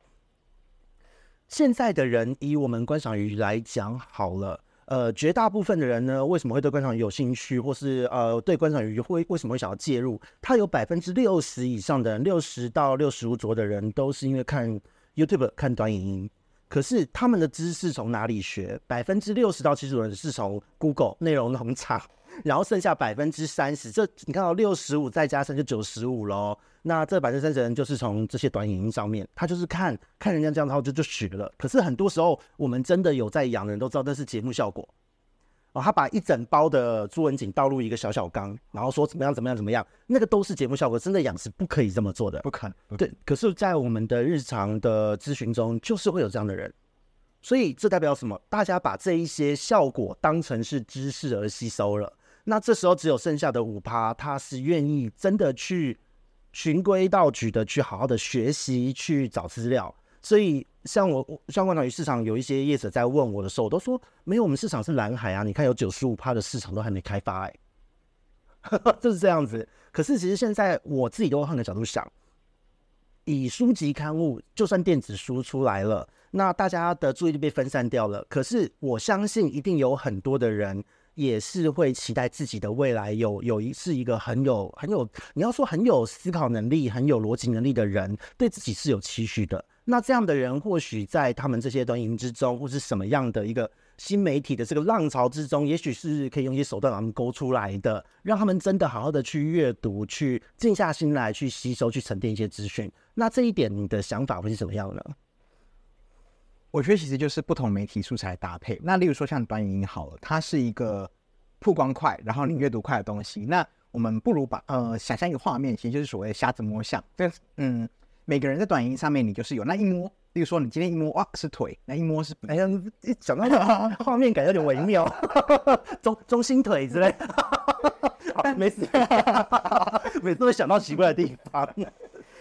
现在的人以我们观赏鱼来讲好了，呃，绝大部分的人呢，为什么会对观赏鱼有兴趣，或是呃对观赏鱼会为什么会想要介入？他有百分之六十以上的人，六十到六十五左右的人，都是因为看 YouTube 看短影音。可是他们的知识从哪里学？百分之六十到七十的人是从 Google 内容农场。然后剩下百分之三十，这你看到六十五再加上就九十五喽。那这百分之三十人就是从这些短影音上面，他就是看看人家这样，然后就就学了。可是很多时候，我们真的有在养的人都知道，那是节目效果哦。他把一整包的朱文锦倒入一个小小缸，然后说怎么样怎么样怎么样，那个都是节目效果。真的养是不可以这么做的，不可能。对，可是，在我们的日常的咨询中，就是会有这样的人。所以这代表什么？大家把这一些效果当成是知识而吸收了。那这时候只有剩下的五趴，他是愿意真的去循规蹈矩的去好好的学习，去找资料。所以像我像观赏鱼市场有一些业者在问我的时候，我都说没有，我们市场是蓝海啊！你看有九十五趴的市场都还没开发，哎，*laughs* 就是这样子。可是其实现在我自己都换个角度想，以书籍刊物，就算电子书出来了，那大家的注意力被分散掉了。可是我相信一定有很多的人。也是会期待自己的未来有有一是一个很有很有你要说很有思考能力、很有逻辑能力的人，对自己是有期许的。那这样的人或许在他们这些短影音之中，或是什么样的一个新媒体的这个浪潮之中，也许是可以用一些手段把他们勾出来的，让他们真的好好的去阅读、去静下心来去吸收、去沉淀一些资讯。那这一点你的想法会是什么样呢？我觉得其实就是不同媒体素材搭配。那例如说像短影音好了，它是一个曝光快，然后你阅读快的东西。那我们不如把呃想象一个画面，其实就是所谓的瞎子摸象。对，嗯，每个人在短影音上面，你就是有那一摸。例如说你今天一摸哇是腿，那一摸是哎呀，一讲到画面感有点微妙，*laughs* 中中心腿之类。*laughs* 好，没事，*laughs* 每次都会想到奇怪的地方。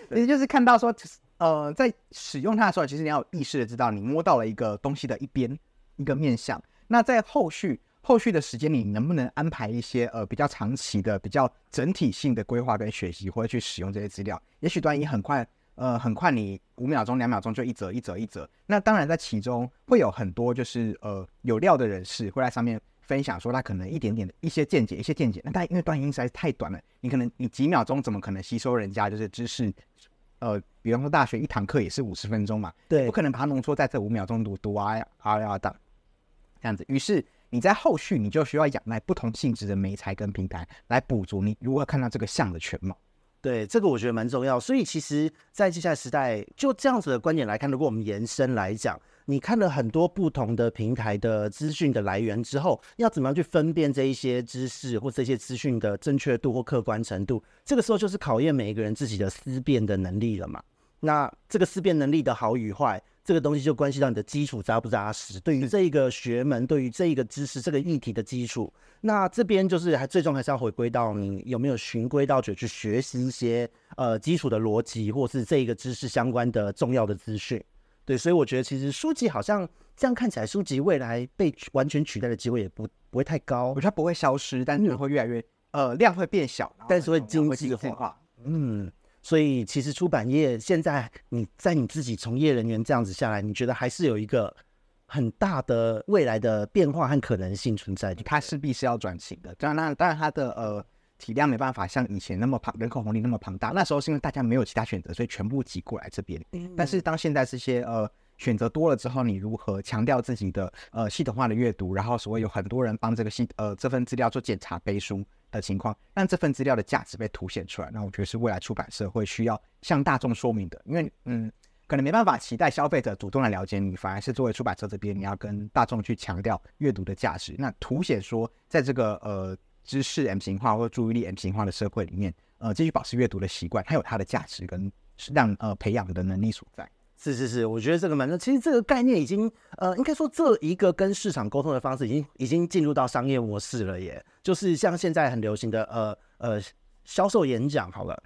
其实就是看到说。呃，在使用它的时候，其实你要有意识的知道你摸到了一个东西的一边一个面向。那在后续后续的时间里，你能不能安排一些呃比较长期的、比较整体性的规划跟学习，或者去使用这些资料？也许端一很快，呃，很快你五秒钟、两秒钟就一则一则一则。那当然在其中会有很多就是呃有料的人士会在上面分享说他可能一点点的一些见解、一些见解。那但因为短影音实在是太短了，你可能你几秒钟怎么可能吸收人家就是知识？呃，比方说大学一堂课也是五十分钟嘛，对，不可能把它浓缩在这五秒钟读读啊啊啊的这样子。于是你在后续你就需要仰赖不同性质的媒材跟平台来补足你如何看到这个像的全貌。对，这个我觉得蛮重要。所以其实，在接下来时代，就这样子的观点来看，如果我们延伸来讲。你看了很多不同的平台的资讯的来源之后，要怎么样去分辨这一些知识或这些资讯的正确度或客观程度？这个时候就是考验每一个人自己的思辨的能力了嘛。那这个思辨能力的好与坏，这个东西就关系到你的基础扎不扎实。对于这一个学门，对于这一个知识，这个议题的基础，那这边就是还最终还是要回归到你有没有循规蹈矩去学习一些呃基础的逻辑，或是这一个知识相关的重要的资讯。对，所以我觉得其实书籍好像这样看起来，书籍未来被完全取代的机会也不不会太高。我觉得它不会消失，但是会越来越呃量会变小，但是会经济化。嗯，所以其实出版业现在你在你自己从业人员这样子下来，你觉得还是有一个很大的未来的变化和可能性存在。它势必是要转型的。当然，那当然它的呃。体量没办法像以前那么庞，人口红利那么庞大。那时候是因为大家没有其他选择，所以全部挤过来这边。但是当现在这些呃选择多了之后，你如何强调自己的呃系统化的阅读，然后所谓有很多人帮这个系呃这份资料做检查背书的情况，让这份资料的价值被凸显出来。那我觉得是未来出版社会需要向大众说明的，因为嗯可能没办法期待消费者主动来了解你，反而是作为出版社这边你要跟大众去强调阅读的价值，那凸显说在这个呃。知识 M 型化或注意力 M 型化的社会里面，呃，继续保持阅读的习惯，它有它的价值跟让呃培养的能力所在。是是是，我觉得这个蛮正。其实这个概念已经呃，应该说这一个跟市场沟通的方式已经已经进入到商业模式了耶。就是像现在很流行的呃呃销售演讲，好了。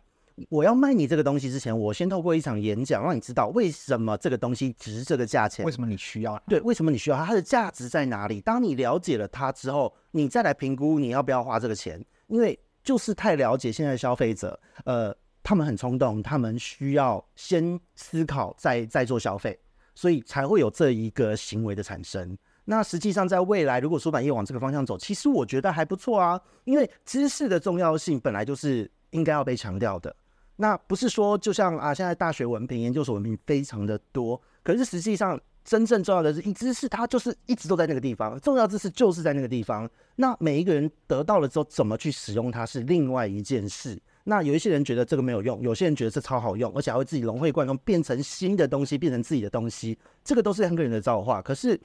我要卖你这个东西之前，我先透过一场演讲，让你知道为什么这个东西值这个价钱，为什么你需要？对，为什么你需要它？它的价值在哪里？当你了解了它之后，你再来评估你要不要花这个钱。因为就是太了解现在的消费者，呃，他们很冲动，他们需要先思考再再做消费，所以才会有这一个行为的产生。那实际上在未来，如果出版业往这个方向走，其实我觉得还不错啊，因为知识的重要性本来就是应该要被强调的。那不是说，就像啊，现在大学文凭、研究所文凭非常的多，可是实际上真正重要的是，一知识它就是一直都在那个地方，重要知识就是在那个地方。那每一个人得到了之后，怎么去使用它是另外一件事。那有一些人觉得这个没有用，有些人觉得这超好用，而且还会自己融会贯通，变成新的东西，变成自己的东西。这个都是两个人的造化。可是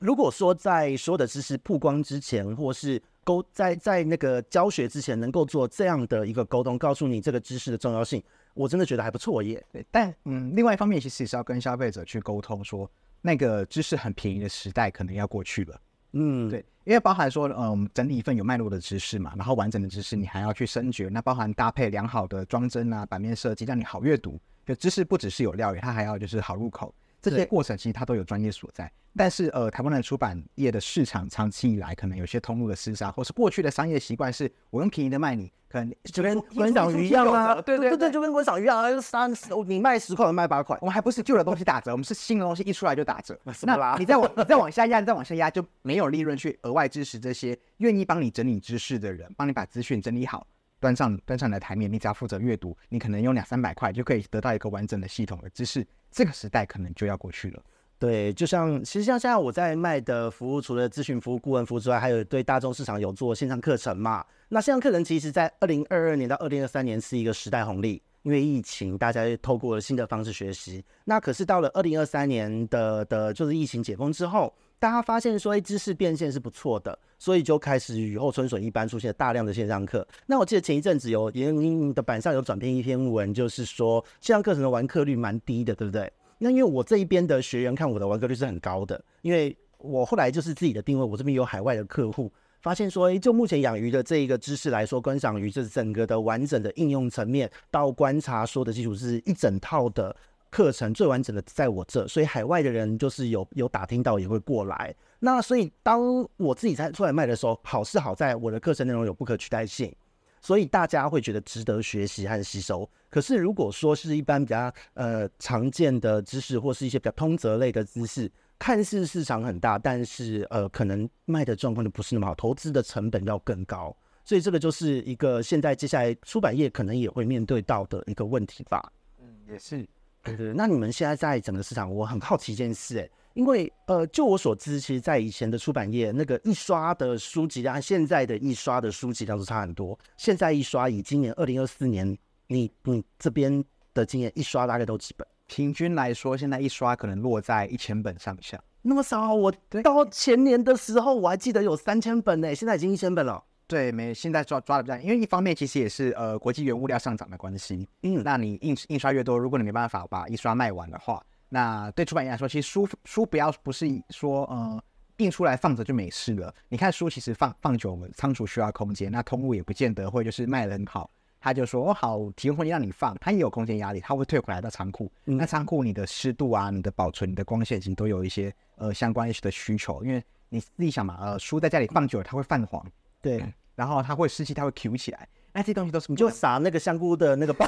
如果说在所有的知识曝光之前，或是沟在在那个教学之前能够做这样的一个沟通，告诉你这个知识的重要性，我真的觉得还不错耶。对，但嗯，另外一方面其实也是要跟消费者去沟通说，说那个知识很便宜的时代可能要过去了。嗯，对，因为包含说，嗯，我们整理一份有脉络的知识嘛，然后完整的知识你还要去深掘，那包含搭配良好的装帧啊、版面设计，让你好阅读。就知识不只是有料，它还要就是好入口。这些过程其实它都有专业所在，但是呃，台湾的出版业的市场长期以来可能有些通路的厮杀，或是过去的商业习惯是，我用便宜的卖你，可能就跟观赏鱼一样啊，对对对，就跟观赏鱼一样啊，三十你卖十块，我卖八块，我们还不是旧的东西打折，我们是新的东西一出来就打折，那你再往你再往下压，你再往下压就没有利润去额外支持这些愿意帮你整理知识的人，帮你把资讯整理好，端上端上来台面，你只要负责阅读，你可能用两三百块就可以得到一个完整的系统的知识。这个时代可能就要过去了。对，就像其实像现在我在卖的服务，除了咨询服务、顾问服务之外，还有对大众市场有做线上课程嘛。那线上课程其实，在二零二二年到二零二三年是一个时代红利，因为疫情，大家透过了新的方式学习。那可是到了二零二三年的的，就是疫情解封之后。大家发现说，哎，知识变现是不错的，所以就开始雨后春笋一般出现大量的线上课。那我记得前一阵子有联名的版上有转篇一篇文，就是说线上课程的完课率蛮低的，对不对？那因为我这一边的学员看我的完课率是很高的，因为我后来就是自己的定位，我这边有海外的客户，发现说，哎，就目前养鱼的这一个知识来说，观赏鱼这整个的完整的应用层面到观察说的基础是一整套的。课程最完整的在我这，所以海外的人就是有有打听到也会过来。那所以当我自己在出来卖的时候，好是好在我的课程内容有不可取代性，所以大家会觉得值得学习和吸收。可是如果说是一般比较呃常见的知识或是一些比较通则类的知识，看似市场很大，但是呃可能卖的状况就不是那么好，投资的成本要更高。所以这个就是一个现在接下来出版业可能也会面对到的一个问题吧。嗯，也是。对对，那你们现在在整个市场，我很好奇一件事，哎，因为呃，就我所知，其实，在以前的出版业，那个一刷的书籍量，现在的一刷的书籍量都差很多。现在一刷，以今年二零二四年，你你这边的经验，一刷大概都几本？平均来说，现在一刷可能落在一千本上下。那么少？我到前年的时候，我还记得有三千本呢，现在已经一千本了。对，没现在抓抓的比较，因为一方面其实也是呃国际原物料上涨的关系。嗯，那你印印刷越多，如果你没办法把印刷卖完的话，那对出版业来说，其实书书不要不是说呃印出来放着就没事了。你看书其实放放久了，仓储需要空间，那通路也不见得会就是卖的很好。他就说哦好，提供空间让你放，他也有空间压力，他会退回来到仓库。嗯、那仓库你的湿度啊、你的保存、你的光线，已经都有一些呃相关的需求，因为你自己想嘛，呃书在家里放久了，它会泛黄。对。嗯然后它会湿气，它会 Q 起来。那这些东西都是你就撒那个香菇的那个包，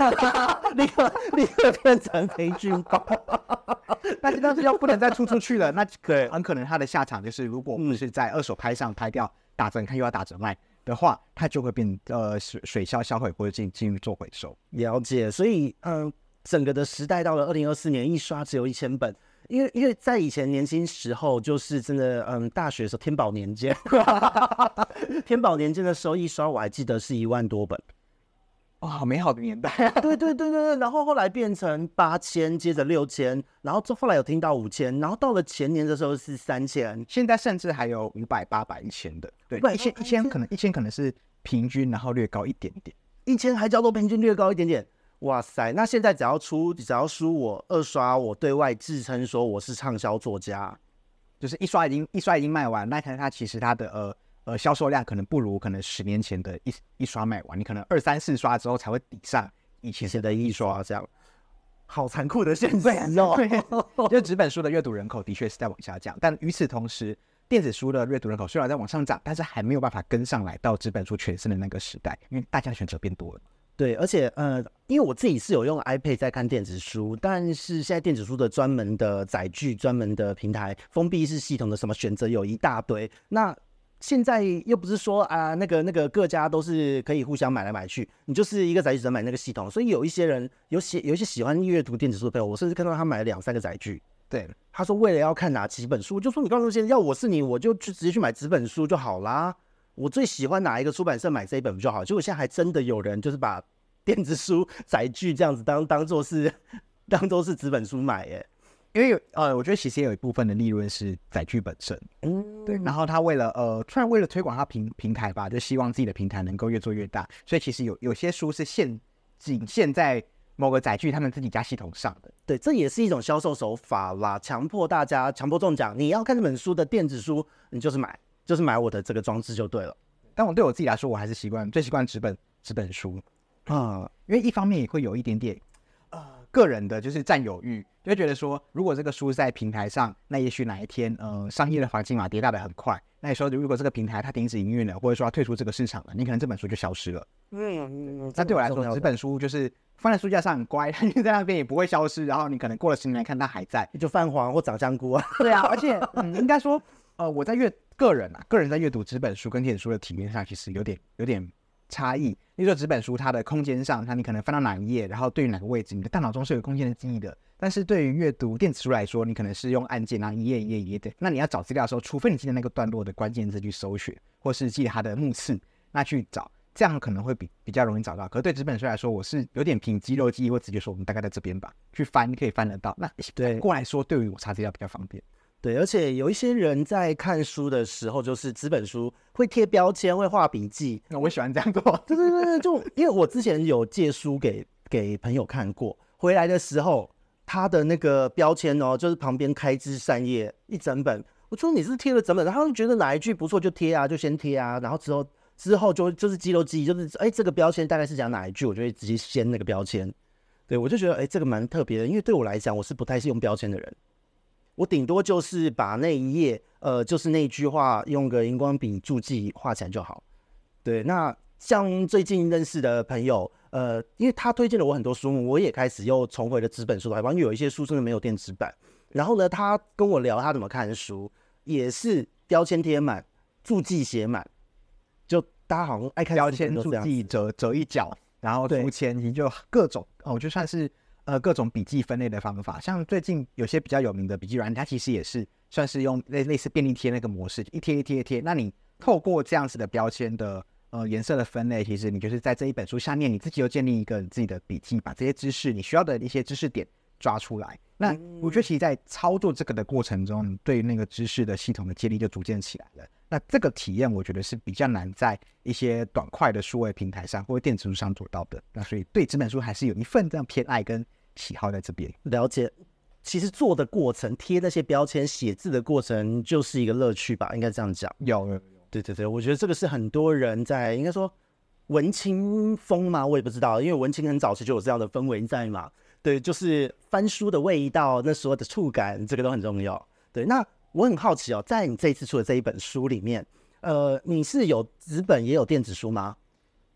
立刻立刻变成霉菌包。*laughs* 那这东西要不能再出出去了，那可 *laughs* 很可能它的下场就是，如果不是在二手拍上拍掉打折，你看又要打折卖的话，它就会变呃水水消销毁或者进进入做回收。了解，所以嗯、呃，整个的时代到了二零二四年，一刷只有一千本。因为因为在以前年轻时候，就是真的，嗯，大学的时候天宝年间，*laughs* 天宝年间的时候一刷我还记得是一万多本，哇，好美好的年代啊！对对对对对，然后后来变成八千，接着六千，然后这后来有听到五千，然后到了前年的时候是三千，现在甚至还有五百、八百、一千的，对，一千一千可能一千可能是平均，然后略高一点点，一千还叫做平均略高一点点。哇塞，那现在只要出，只要输我二刷，我对外自称说我是畅销作家，就是一刷已经一刷已经卖完，那看它其实它的呃呃销售量可能不如可能十年前的一一刷卖完，你可能二三四刷之后才会抵上以前的一刷，这样，好残酷的现实哦。*laughs* 就纸本书的阅读人口的确是在往下降，但与此同时，电子书的阅读人口虽然在往上涨，但是还没有办法跟上来到纸本书全盛的那个时代，因为大家的选择变多了。对，而且呃，因为我自己是有用 iPad 在看电子书，但是现在电子书的专门的载具、专门的平台、封闭式系统的什么选择有一大堆。那现在又不是说啊，那个那个各家都是可以互相买来买去，你就是一个载具只能买那个系统。所以有一些人有喜有一些喜欢阅读电子书的朋友，我甚至看到他买了两三个载具。对，他说为了要看哪几本书，就说你告诉我现在要我是你，我就去直接去买纸本书就好啦。我最喜欢哪一个出版社买这一本不就好？结果现在还真的有人就是把电子书载具这样子当当做是 *laughs* 当做是纸本书买耶，因为有呃，我觉得其实也有一部分的利润是载具本身，嗯，对。然后他为了呃，突然为了推广他平平台吧，就希望自己的平台能够越做越大，所以其实有有些书是限仅限在某个载具他们自己家系统上的。对，这也是一种销售手法啦，强迫大家强迫中奖，你要看这本书的电子书，你就是买。就是买我的这个装置就对了，但我对我自己来说，我还是习惯最习惯纸本纸本书啊，因为一方面也会有一点点呃个人的，就是占有欲，就会觉得说，如果这个书在平台上，那也许哪一天呃商业的环境嘛迭代的很快，那你说如果这个平台它停止营运了，或者说它退出这个市场了，你可能这本书就消失了。嗯，那对我来说，纸本书就是放在书架上很乖，它就在那边也不会消失，然后你可能过了十年来看它还在，就泛黄或长香菇啊。*laughs* 对啊，而且嗯，应该说。呃，我在阅个人啊，个人在阅读纸本书跟电子书的体验上，其实有点有点差异。例如说纸本书，它的空间上，它你可能翻到哪一页，然后对于哪个位置，你的大脑中是有空间的记忆的。但是对于阅读电子书来说，你可能是用按键，然后一页一页一页的。那你要找资料的时候，除非你记得那个段落的关键字去搜寻，或是记得它的目次，那去找，这样可能会比比较容易找到。可是对纸本书来说，我是有点凭肌肉记忆，或直接说我们大概在这边吧，去翻可以翻得到。那对过来说，对于我查资料比较方便。对，而且有一些人在看书的时候，就是纸本书会贴标签，会画笔记。那我喜欢这样做。对对对，就 *laughs* 因为我之前有借书给给朋友看过，回来的时候他的那个标签哦，就是旁边开枝散叶一整本。我说你是贴了整本，然后觉得哪一句不错就贴啊，就先贴啊，然后之后之后就就是肌肉记忆，就是哎这个标签大概是讲哪一句，我就会直接先那个标签。对，我就觉得哎这个蛮特别的，因为对我来讲我是不太是用标签的人。我顶多就是把那一页，呃，就是那句话，用个荧光笔注记画起来就好。对，那像最近认识的朋友，呃，因为他推荐了我很多书目，我也开始又重回了纸本书的怀抱，因为有一些书真的没有电子版。然后呢，他跟我聊他怎么看书，也是标签贴满，注记写满，就大家好像爱看标签、注记折折一角，然后书签你就各种哦，就算是。呃，各种笔记分类的方法，像最近有些比较有名的笔记软件，它其实也是算是用类类似便利贴那个模式，一贴一贴一贴。那你透过这样子的标签的呃颜色的分类，其实你就是在这一本书下面，你自己又建立一个你自己的笔记，把这些知识你需要的一些知识点抓出来。那我觉得其实，在操作这个的过程中，你对那个知识的系统的建立就逐渐起来了。那这个体验我觉得是比较难在一些短快的数位平台上或者电子书上做到的。那所以对这本书还是有一份这样偏爱跟喜好在这边。了解，其实做的过程贴那些标签、写字的过程就是一个乐趣吧，应该这样讲。有有有，对对对，我觉得这个是很多人在应该说文青风嘛，我也不知道，因为文青很早期就有这样的氛围在嘛。对，就是翻书的味道，那时候的触感，这个都很重要。对，那。我很好奇哦，在你这一次出的这一本书里面，呃，你是有纸本也有电子书吗？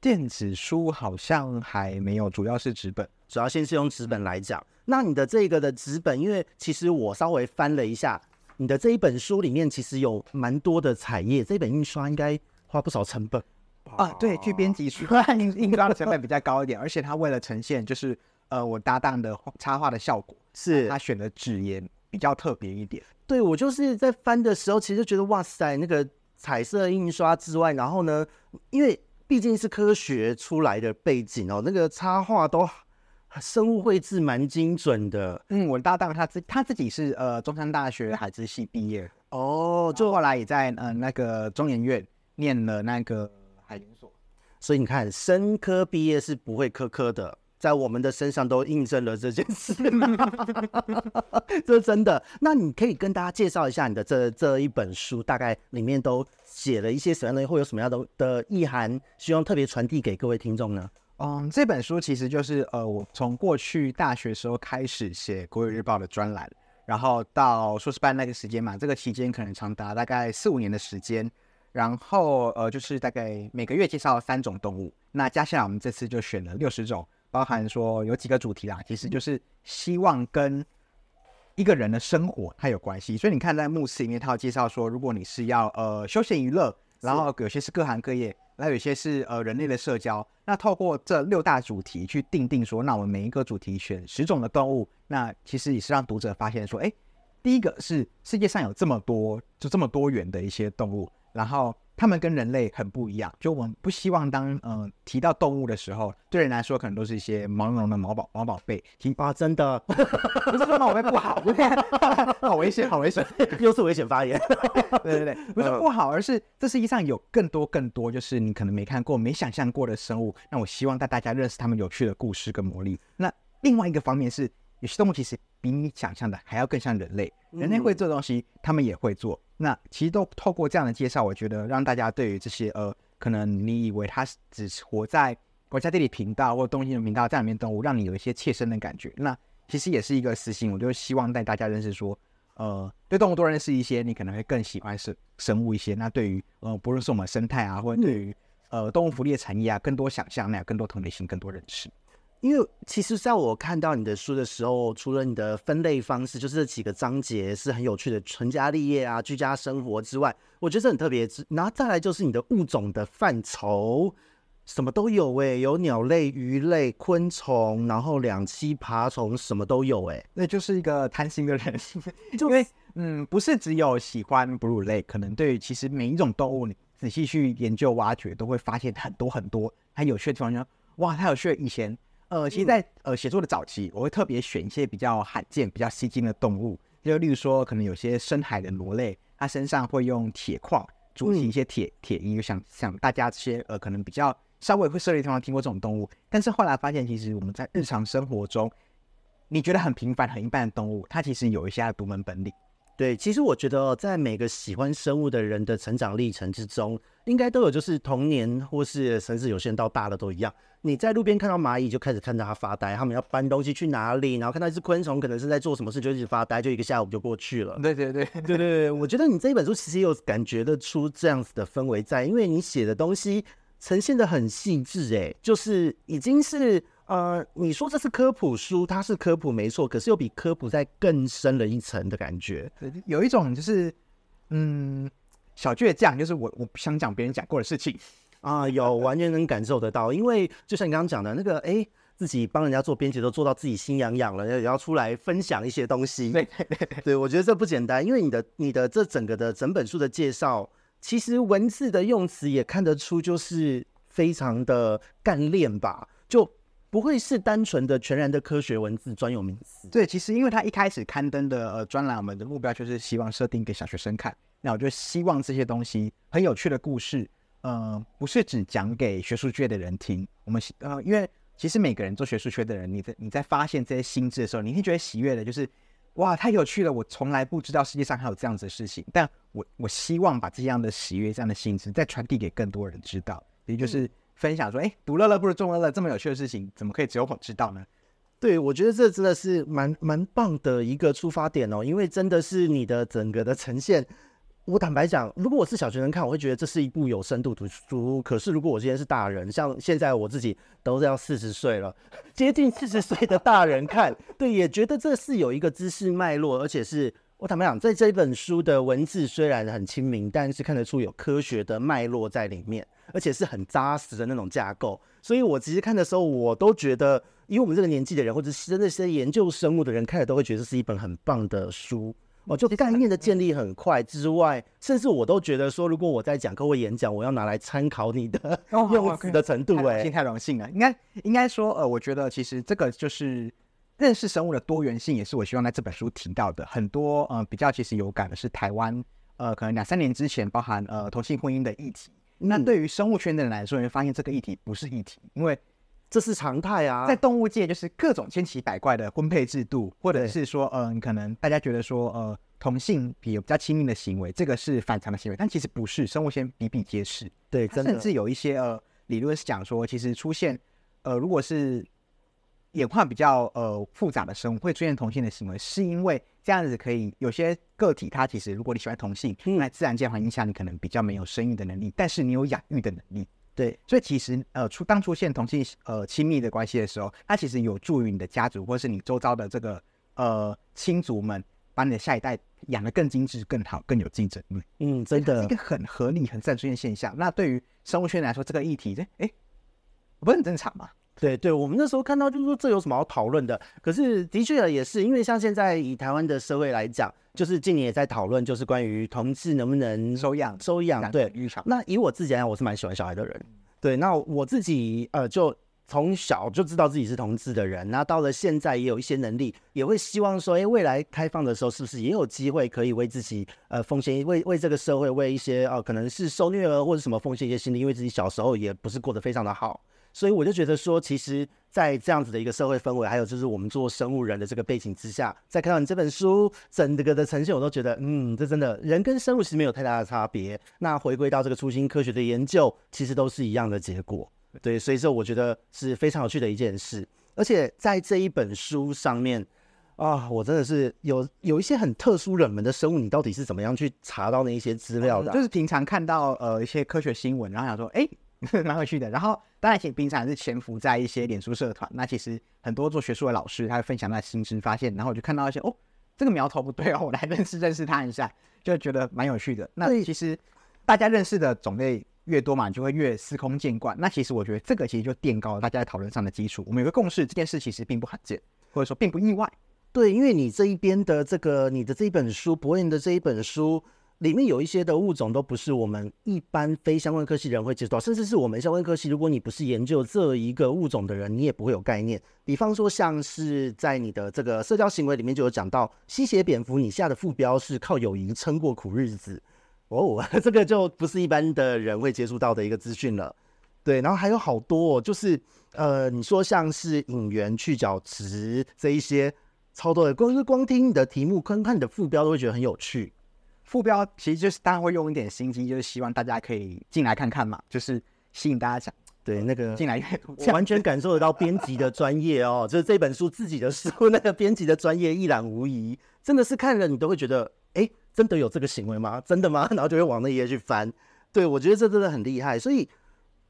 电子书好像还没有，主要是纸本，主要先是用纸本来讲。那你的这个的纸本，因为其实我稍微翻了一下，你的这一本书里面其实有蛮多的彩页，这一本印刷应该花不少成本啊。对，去编辑书 *laughs* 印印刷的成本比较高一点，而且它为了呈现就是呃我搭档的插画的效果，是他选的纸颜比较特别一点。对，我就是在翻的时候，其实就觉得哇塞，那个彩色印刷之外，然后呢，因为毕竟是科学出来的背景哦，那个插画都生物绘制蛮精准的。嗯，我搭档他自他自己是呃中山大学海之系毕业哦，就后来也在呃那个中研院念了那个海研所，所以你看，生科毕业是不会科科的。在我们的身上都印证了这件事，*laughs* 这是真的。那你可以跟大家介绍一下你的这这一本书，大概里面都写了一些什么样的，会有什么样的的意涵，希望特别传递给各位听众呢？嗯，这本书其实就是呃，我从过去大学时候开始写《国语日报》的专栏，然后到硕士班那个时间嘛，这个期间可能长达大概四五年的时间，然后呃，就是大概每个月介绍三种动物，那加起来我们这次就选了六十种。包含说有几个主题啦，其实就是希望跟一个人的生活它有关系。所以你看在目次里面，他有介绍说，如果你是要呃休闲娱乐，然后有些是各行各业，然后有些是呃人类的社交。那透过这六大主题去定定说，那我们每一个主题选十种的动物，那其实也是让读者发现说，哎，第一个是世界上有这么多就这么多元的一些动物，然后。他们跟人类很不一样，就我们不希望当呃提到动物的时候，对人来说可能都是一些毛茸茸的毛宝毛宝贝。啊，真的 *laughs* 不是说毛宝贝不好，好危险，好危险，又是危险发言。*laughs* 对对对，不是不好，而是这世界上有更多更多，就是你可能没看过、没想象过的生物。那我希望带大家认识他们有趣的故事跟魔力。那另外一个方面是，有些动物其实比你想象的还要更像人类，人类会做东西，他们也会做。那其实都透过这样的介绍，我觉得让大家对于这些呃，可能你以为它只活在国家地理频道或东西的频道这样里面动物，让你有一些切身的感觉。那其实也是一个私心，我就希望带大家认识说，呃，对动物多认识一些，你可能会更喜欢生生物一些。那对于呃，不论是我们生态啊，或者对于呃动物福利的产业啊，更多想象，那有更多同理心，更多认识。因为其实，在我看到你的书的时候，除了你的分类方式，就是这几个章节是很有趣的，成家立业啊、居家生活之外，我觉得这很特别。然后再来就是你的物种的范畴，什么都有哎，有鸟类、鱼类、昆虫，然后两栖爬虫，什么都有哎。那就是一个贪心的人，*laughs* 因为嗯，不是只有喜欢哺乳类，可能对于其实每一种动物，你仔细去研究挖掘，都会发现很多很多很有趣的地方。说哇，它有趣的以前。呃，其实在，在呃写作的早期，我会特别选一些比较罕见、比较吸睛的动物，就例如说，可能有些深海的螺类，它身上会用铁矿筑起一些铁铁衣。就想想大家这些呃，可能比较稍微会涉猎的地方听过这种动物，但是后来发现，其实我们在日常生活中，你觉得很平凡、很一般的动物，它其实有一些独门本领。对，其实我觉得在每个喜欢生物的人的成长历程之中，应该都有，就是童年或是甚至有些人到大了都一样。你在路边看到蚂蚁，就开始看着它发呆，他们要搬东西去哪里，然后看到一只昆虫，可能是在做什么事，就一直发呆，就一个下午就过去了。对对对对对对，我觉得你这一本书其实有感觉得出这样子的氛围在，因为你写的东西呈现的很细致，哎，就是已经是。呃，你说这是科普书，它是科普没错，可是又比科普再更深了一层的感觉。有一种就是，嗯，小倔强，就是我我不想讲别人讲过的事情啊，有完全能感受得到。因为就像你刚刚讲的那个，哎，自己帮人家做编辑都做到自己心痒痒了，也要出来分享一些东西。对对对，对我觉得这不简单，因为你的你的这整个的整本书的介绍，其实文字的用词也看得出就是非常的干练吧，就。不会是单纯的全然的科学文字专有名词。对，其实因为他一开始刊登的呃专栏，我们的目标就是希望设定给小学生看。那我就希望这些东西很有趣的故事，呃，不是只讲给学术界的人听。我们呃，因为其实每个人做学术圈的人，你在你在发现这些新知的时候，你一定觉得喜悦的，就是哇，太有趣了！我从来不知道世界上还有这样子的事情。但我我希望把这样的喜悦、这样的心知再传递给更多人知道，也就是分享说，哎，独乐乐不如众乐乐，这么有趣的事情，怎么可以只有我知道呢？对，我觉得这真的是蛮蛮棒的一个出发点哦，因为真的是你的整个的呈现。我坦白讲，如果我是小学生看，我会觉得这是一部有深度读书。可是如果我今天是大人，像现在我自己都要四十岁了，*laughs* 接近四十岁的大人看，对，也觉得这是有一个知识脉络，而且是我坦白讲，在这本书的文字虽然很亲民，但是看得出有科学的脉络在里面，而且是很扎实的那种架构。所以我其实看的时候，我都觉得，以我们这个年纪的人，或者是那些研究生物的人看了，都会觉得是一本很棒的书。哦，就概念的建立很快之外，甚至我都觉得说，如果我在讲各位演讲，我要拿来参考你的 *laughs* 用词的程度，哎，太荣幸了。应该应该说，呃，我觉得其实这个就是认识生物的多元性，也是我希望在这本书提到的。很多呃比较其实有感的是台湾，呃，可能两三年之前包含呃同性婚姻的议题。那对于生物圈的人来说，你会发现这个议题不是议题，因为这是常态啊，在动物界就是各种千奇百怪的婚配制度，或者是说，嗯、呃，可能大家觉得说，呃，同性比有比较亲密的行为，这个是反常的行为，但其实不是，生物圈比比皆是。对，真的。甚至有一些呃理论是讲说，其实出现呃如果是演化比较呃复杂的生物会出现同性的行为，是因为这样子可以有些个体它其实如果你喜欢同性，嗯，在自然界环境下你可能比较没有生育的能力，但是你有养育的能力。对，所以其实呃出当出现同性呃亲密的关系的时候，它其实有助于你的家族或者是你周遭的这个呃亲族们，把你的下一代养得更精致、更好、更有竞争力。嗯，真的，一个很合理、很自然出现现象。那对于生物圈来说，这个议题，哎哎，不是很正常吗？对对，我们那时候看到就是说这有什么好讨论的？可是的确也是，因为像现在以台湾的社会来讲，就是近年也在讨论，就是关于同志能不能收养、收养。对，那以我自己来讲，我是蛮喜欢小孩的人。对，那我自己呃，就从小就知道自己是同志的人，那到了现在也有一些能力，也会希望说，哎，未来开放的时候，是不是也有机会可以为自己呃奉献，为为这个社会，为一些哦、呃，可能是受虐儿或者什么奉献一些心力，因为自己小时候也不是过得非常的好。所以我就觉得说，其实，在这样子的一个社会氛围，还有就是我们做生物人的这个背景之下，再看到你这本书整个的呈现，我都觉得，嗯，这真的人跟生物其实没有太大的差别。那回归到这个初心科学的研究，其实都是一样的结果。对，所以说我觉得是非常有趣的一件事。而且在这一本书上面啊，我真的是有有一些很特殊冷门的生物，你到底是怎么样去查到那一些资料的？就是平常看到呃一些科学新闻，然后想说，哎。*laughs* 蛮有趣的，然后当然，其实平常是潜伏在一些脸书社团。那其实很多做学术的老师，他会分享他的新知发现，然后我就看到一些哦，这个苗头不对哦，我来认识认识他一下，就觉得蛮有趣的。那其实大家认识的种类越多嘛，你就会越司空见惯。那其实我觉得这个其实就垫高了大家在讨论上的基础。我们有个共识，这件事其实并不罕见，或者说并不意外。对，因为你这一边的这个你的这一本书，博彦的这一本书。里面有一些的物种都不是我们一般非相关科系人会接触到，甚至是我们相关科系，如果你不是研究这一个物种的人，你也不会有概念。比方说，像是在你的这个社交行为里面就有讲到，吸血蝙蝠，你下的副标是靠友谊撑过苦日子。哦，这个就不是一般的人会接触到的一个资讯了。对，然后还有好多，哦，就是呃，你说像是隐缘去角质这一些超多的，光是光听你的题目，看看你的副标都会觉得很有趣。副标其实就是大家会用一点心机，就是希望大家可以进来看看嘛，就是吸引大家讲，对那个进来阅读，完全感受得到编辑的专业哦，就是这本书自己的书，那个编辑的专业一览无遗，真的是看了你都会觉得，哎，真的有这个行为吗？真的吗？*laughs* 然后就会往那页去翻。对，我觉得这真的很厉害，所以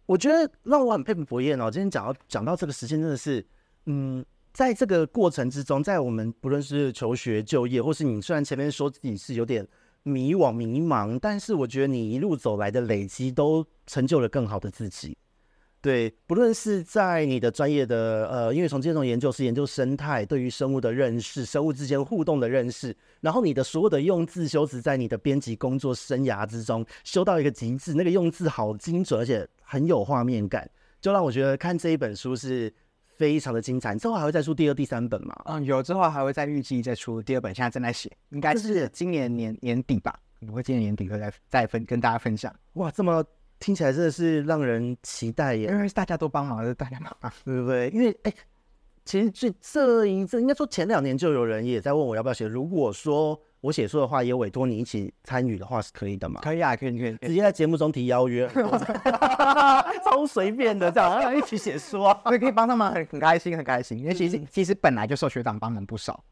我觉得让我很佩服博彦哦。今天讲到讲到这个时间，真的是，嗯，在这个过程之中，在我们不论是求学、就业，或是你虽然前面说自己是有点。迷惘迷茫，但是我觉得你一路走来的累积都成就了更好的自己。对，不论是在你的专业的呃，因为从这种研究是研究生态，对于生物的认识，生物之间互动的认识，然后你的所有的用字修辞，在你的编辑工作生涯之中修到一个极致，那个用字好精准，而且很有画面感，就让我觉得看这一本书是非常的精彩。之后还会再出第二、第三本吗？嗯，有，之后还会再预计再出第二本，现在正在写，应该是今年年年底吧。我会今年年底会再再分跟大家分享。哇，这么听起来真的是让人期待耶！因为大家都帮忙，是大家忙，对不对？因为哎。其实这这一阵应该说前两年就有人也在问我要不要写。如果说我写书的话，也委托你一起参与的话，是可以的嘛？可以啊，可以，可以，直接在节目中提邀约，*laughs* *laughs* 超随便的这样，一起写书啊，*laughs* 可以帮他们很很开心，很开心。因为其实其实本来就受学长帮忙不少。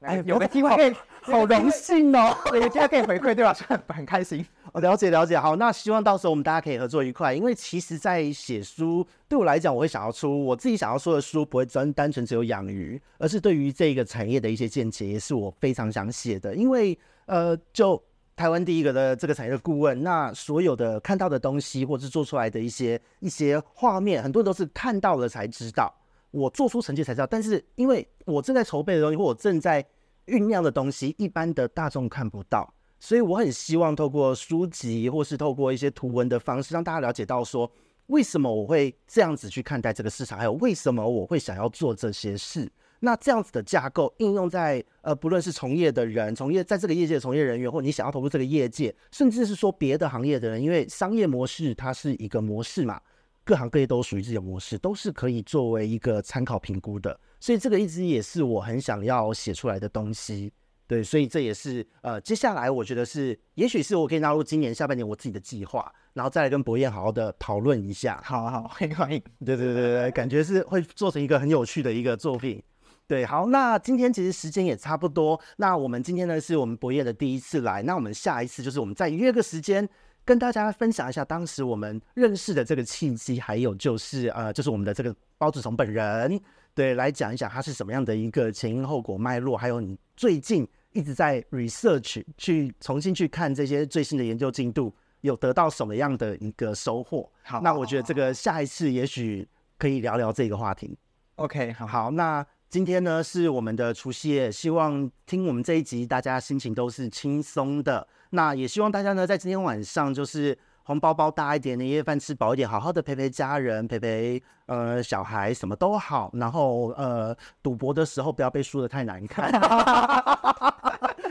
哎，有个机会可以，好荣幸哦！有个机会可以回馈，对吧？很 *laughs* 很开心。我了解了解，好，那希望到时候我们大家可以合作愉快。因为其实，在写书对我来讲，我会想要出我自己想要说的书，不会专单纯只有养鱼，而是对于这个产业的一些见解，也是我非常想写的。因为呃，就台湾第一个的这个产业的顾问，那所有的看到的东西，或是做出来的一些一些画面，很多人都是看到了才知道。我做出成绩才知道，但是因为我正在筹备的东西，或我正在酝酿的东西，一般的大众看不到，所以我很希望透过书籍，或是透过一些图文的方式，让大家了解到说，为什么我会这样子去看待这个市场，还有为什么我会想要做这些事。那这样子的架构应用在呃，不论是从业的人，从业在这个业界的从业人员，或你想要投入这个业界，甚至是说别的行业的人，因为商业模式它是一个模式嘛。各行各业都属于自己的模式，都是可以作为一个参考评估的，所以这个一直也是我很想要写出来的东西。对，所以这也是呃，接下来我觉得是，也许是我可以纳入今年下半年我自己的计划，然后再来跟博彦好好的讨论一下。好好，欢迎欢迎。对对对对，感觉是会做成一个很有趣的一个作品。对，好，那今天其实时间也差不多，那我们今天呢是我们博彦的第一次来，那我们下一次就是我们再约个时间。跟大家分享一下当时我们认识的这个契机，还有就是呃，就是我们的这个包子虫本人，对，来讲一讲他是什么样的一个前因后果脉络，还有你最近一直在 research 去重新去看这些最新的研究进度，有得到什么样的一个收获？好，那我觉得这个下一次也许可以聊聊这个话题。OK，好，好，那今天呢是我们的除夕夜，希望听我们这一集大家心情都是轻松的。那也希望大家呢，在今天晚上就是红包包大一点，年夜饭吃饱一点，好好的陪陪家人，陪陪呃小孩，什么都好。然后呃，赌博的时候不要被输的太难看。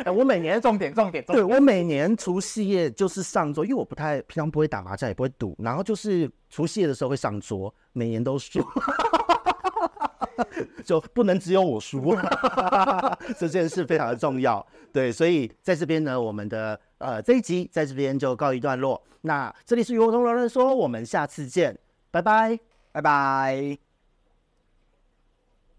欸、*laughs* 我每年重点重点，重点对我每年除夕夜就是上桌，因为我不太平常不会打麻将，也不会赌，然后就是除夕夜的时候会上桌，每年都输。*laughs* 就不能只有我输，*laughs* 这件事非常的重要。对，所以在这边呢，我们的呃这一集在这边就告一段落。那这里是鱼活通乱乱说，我们下次见，拜拜，拜拜。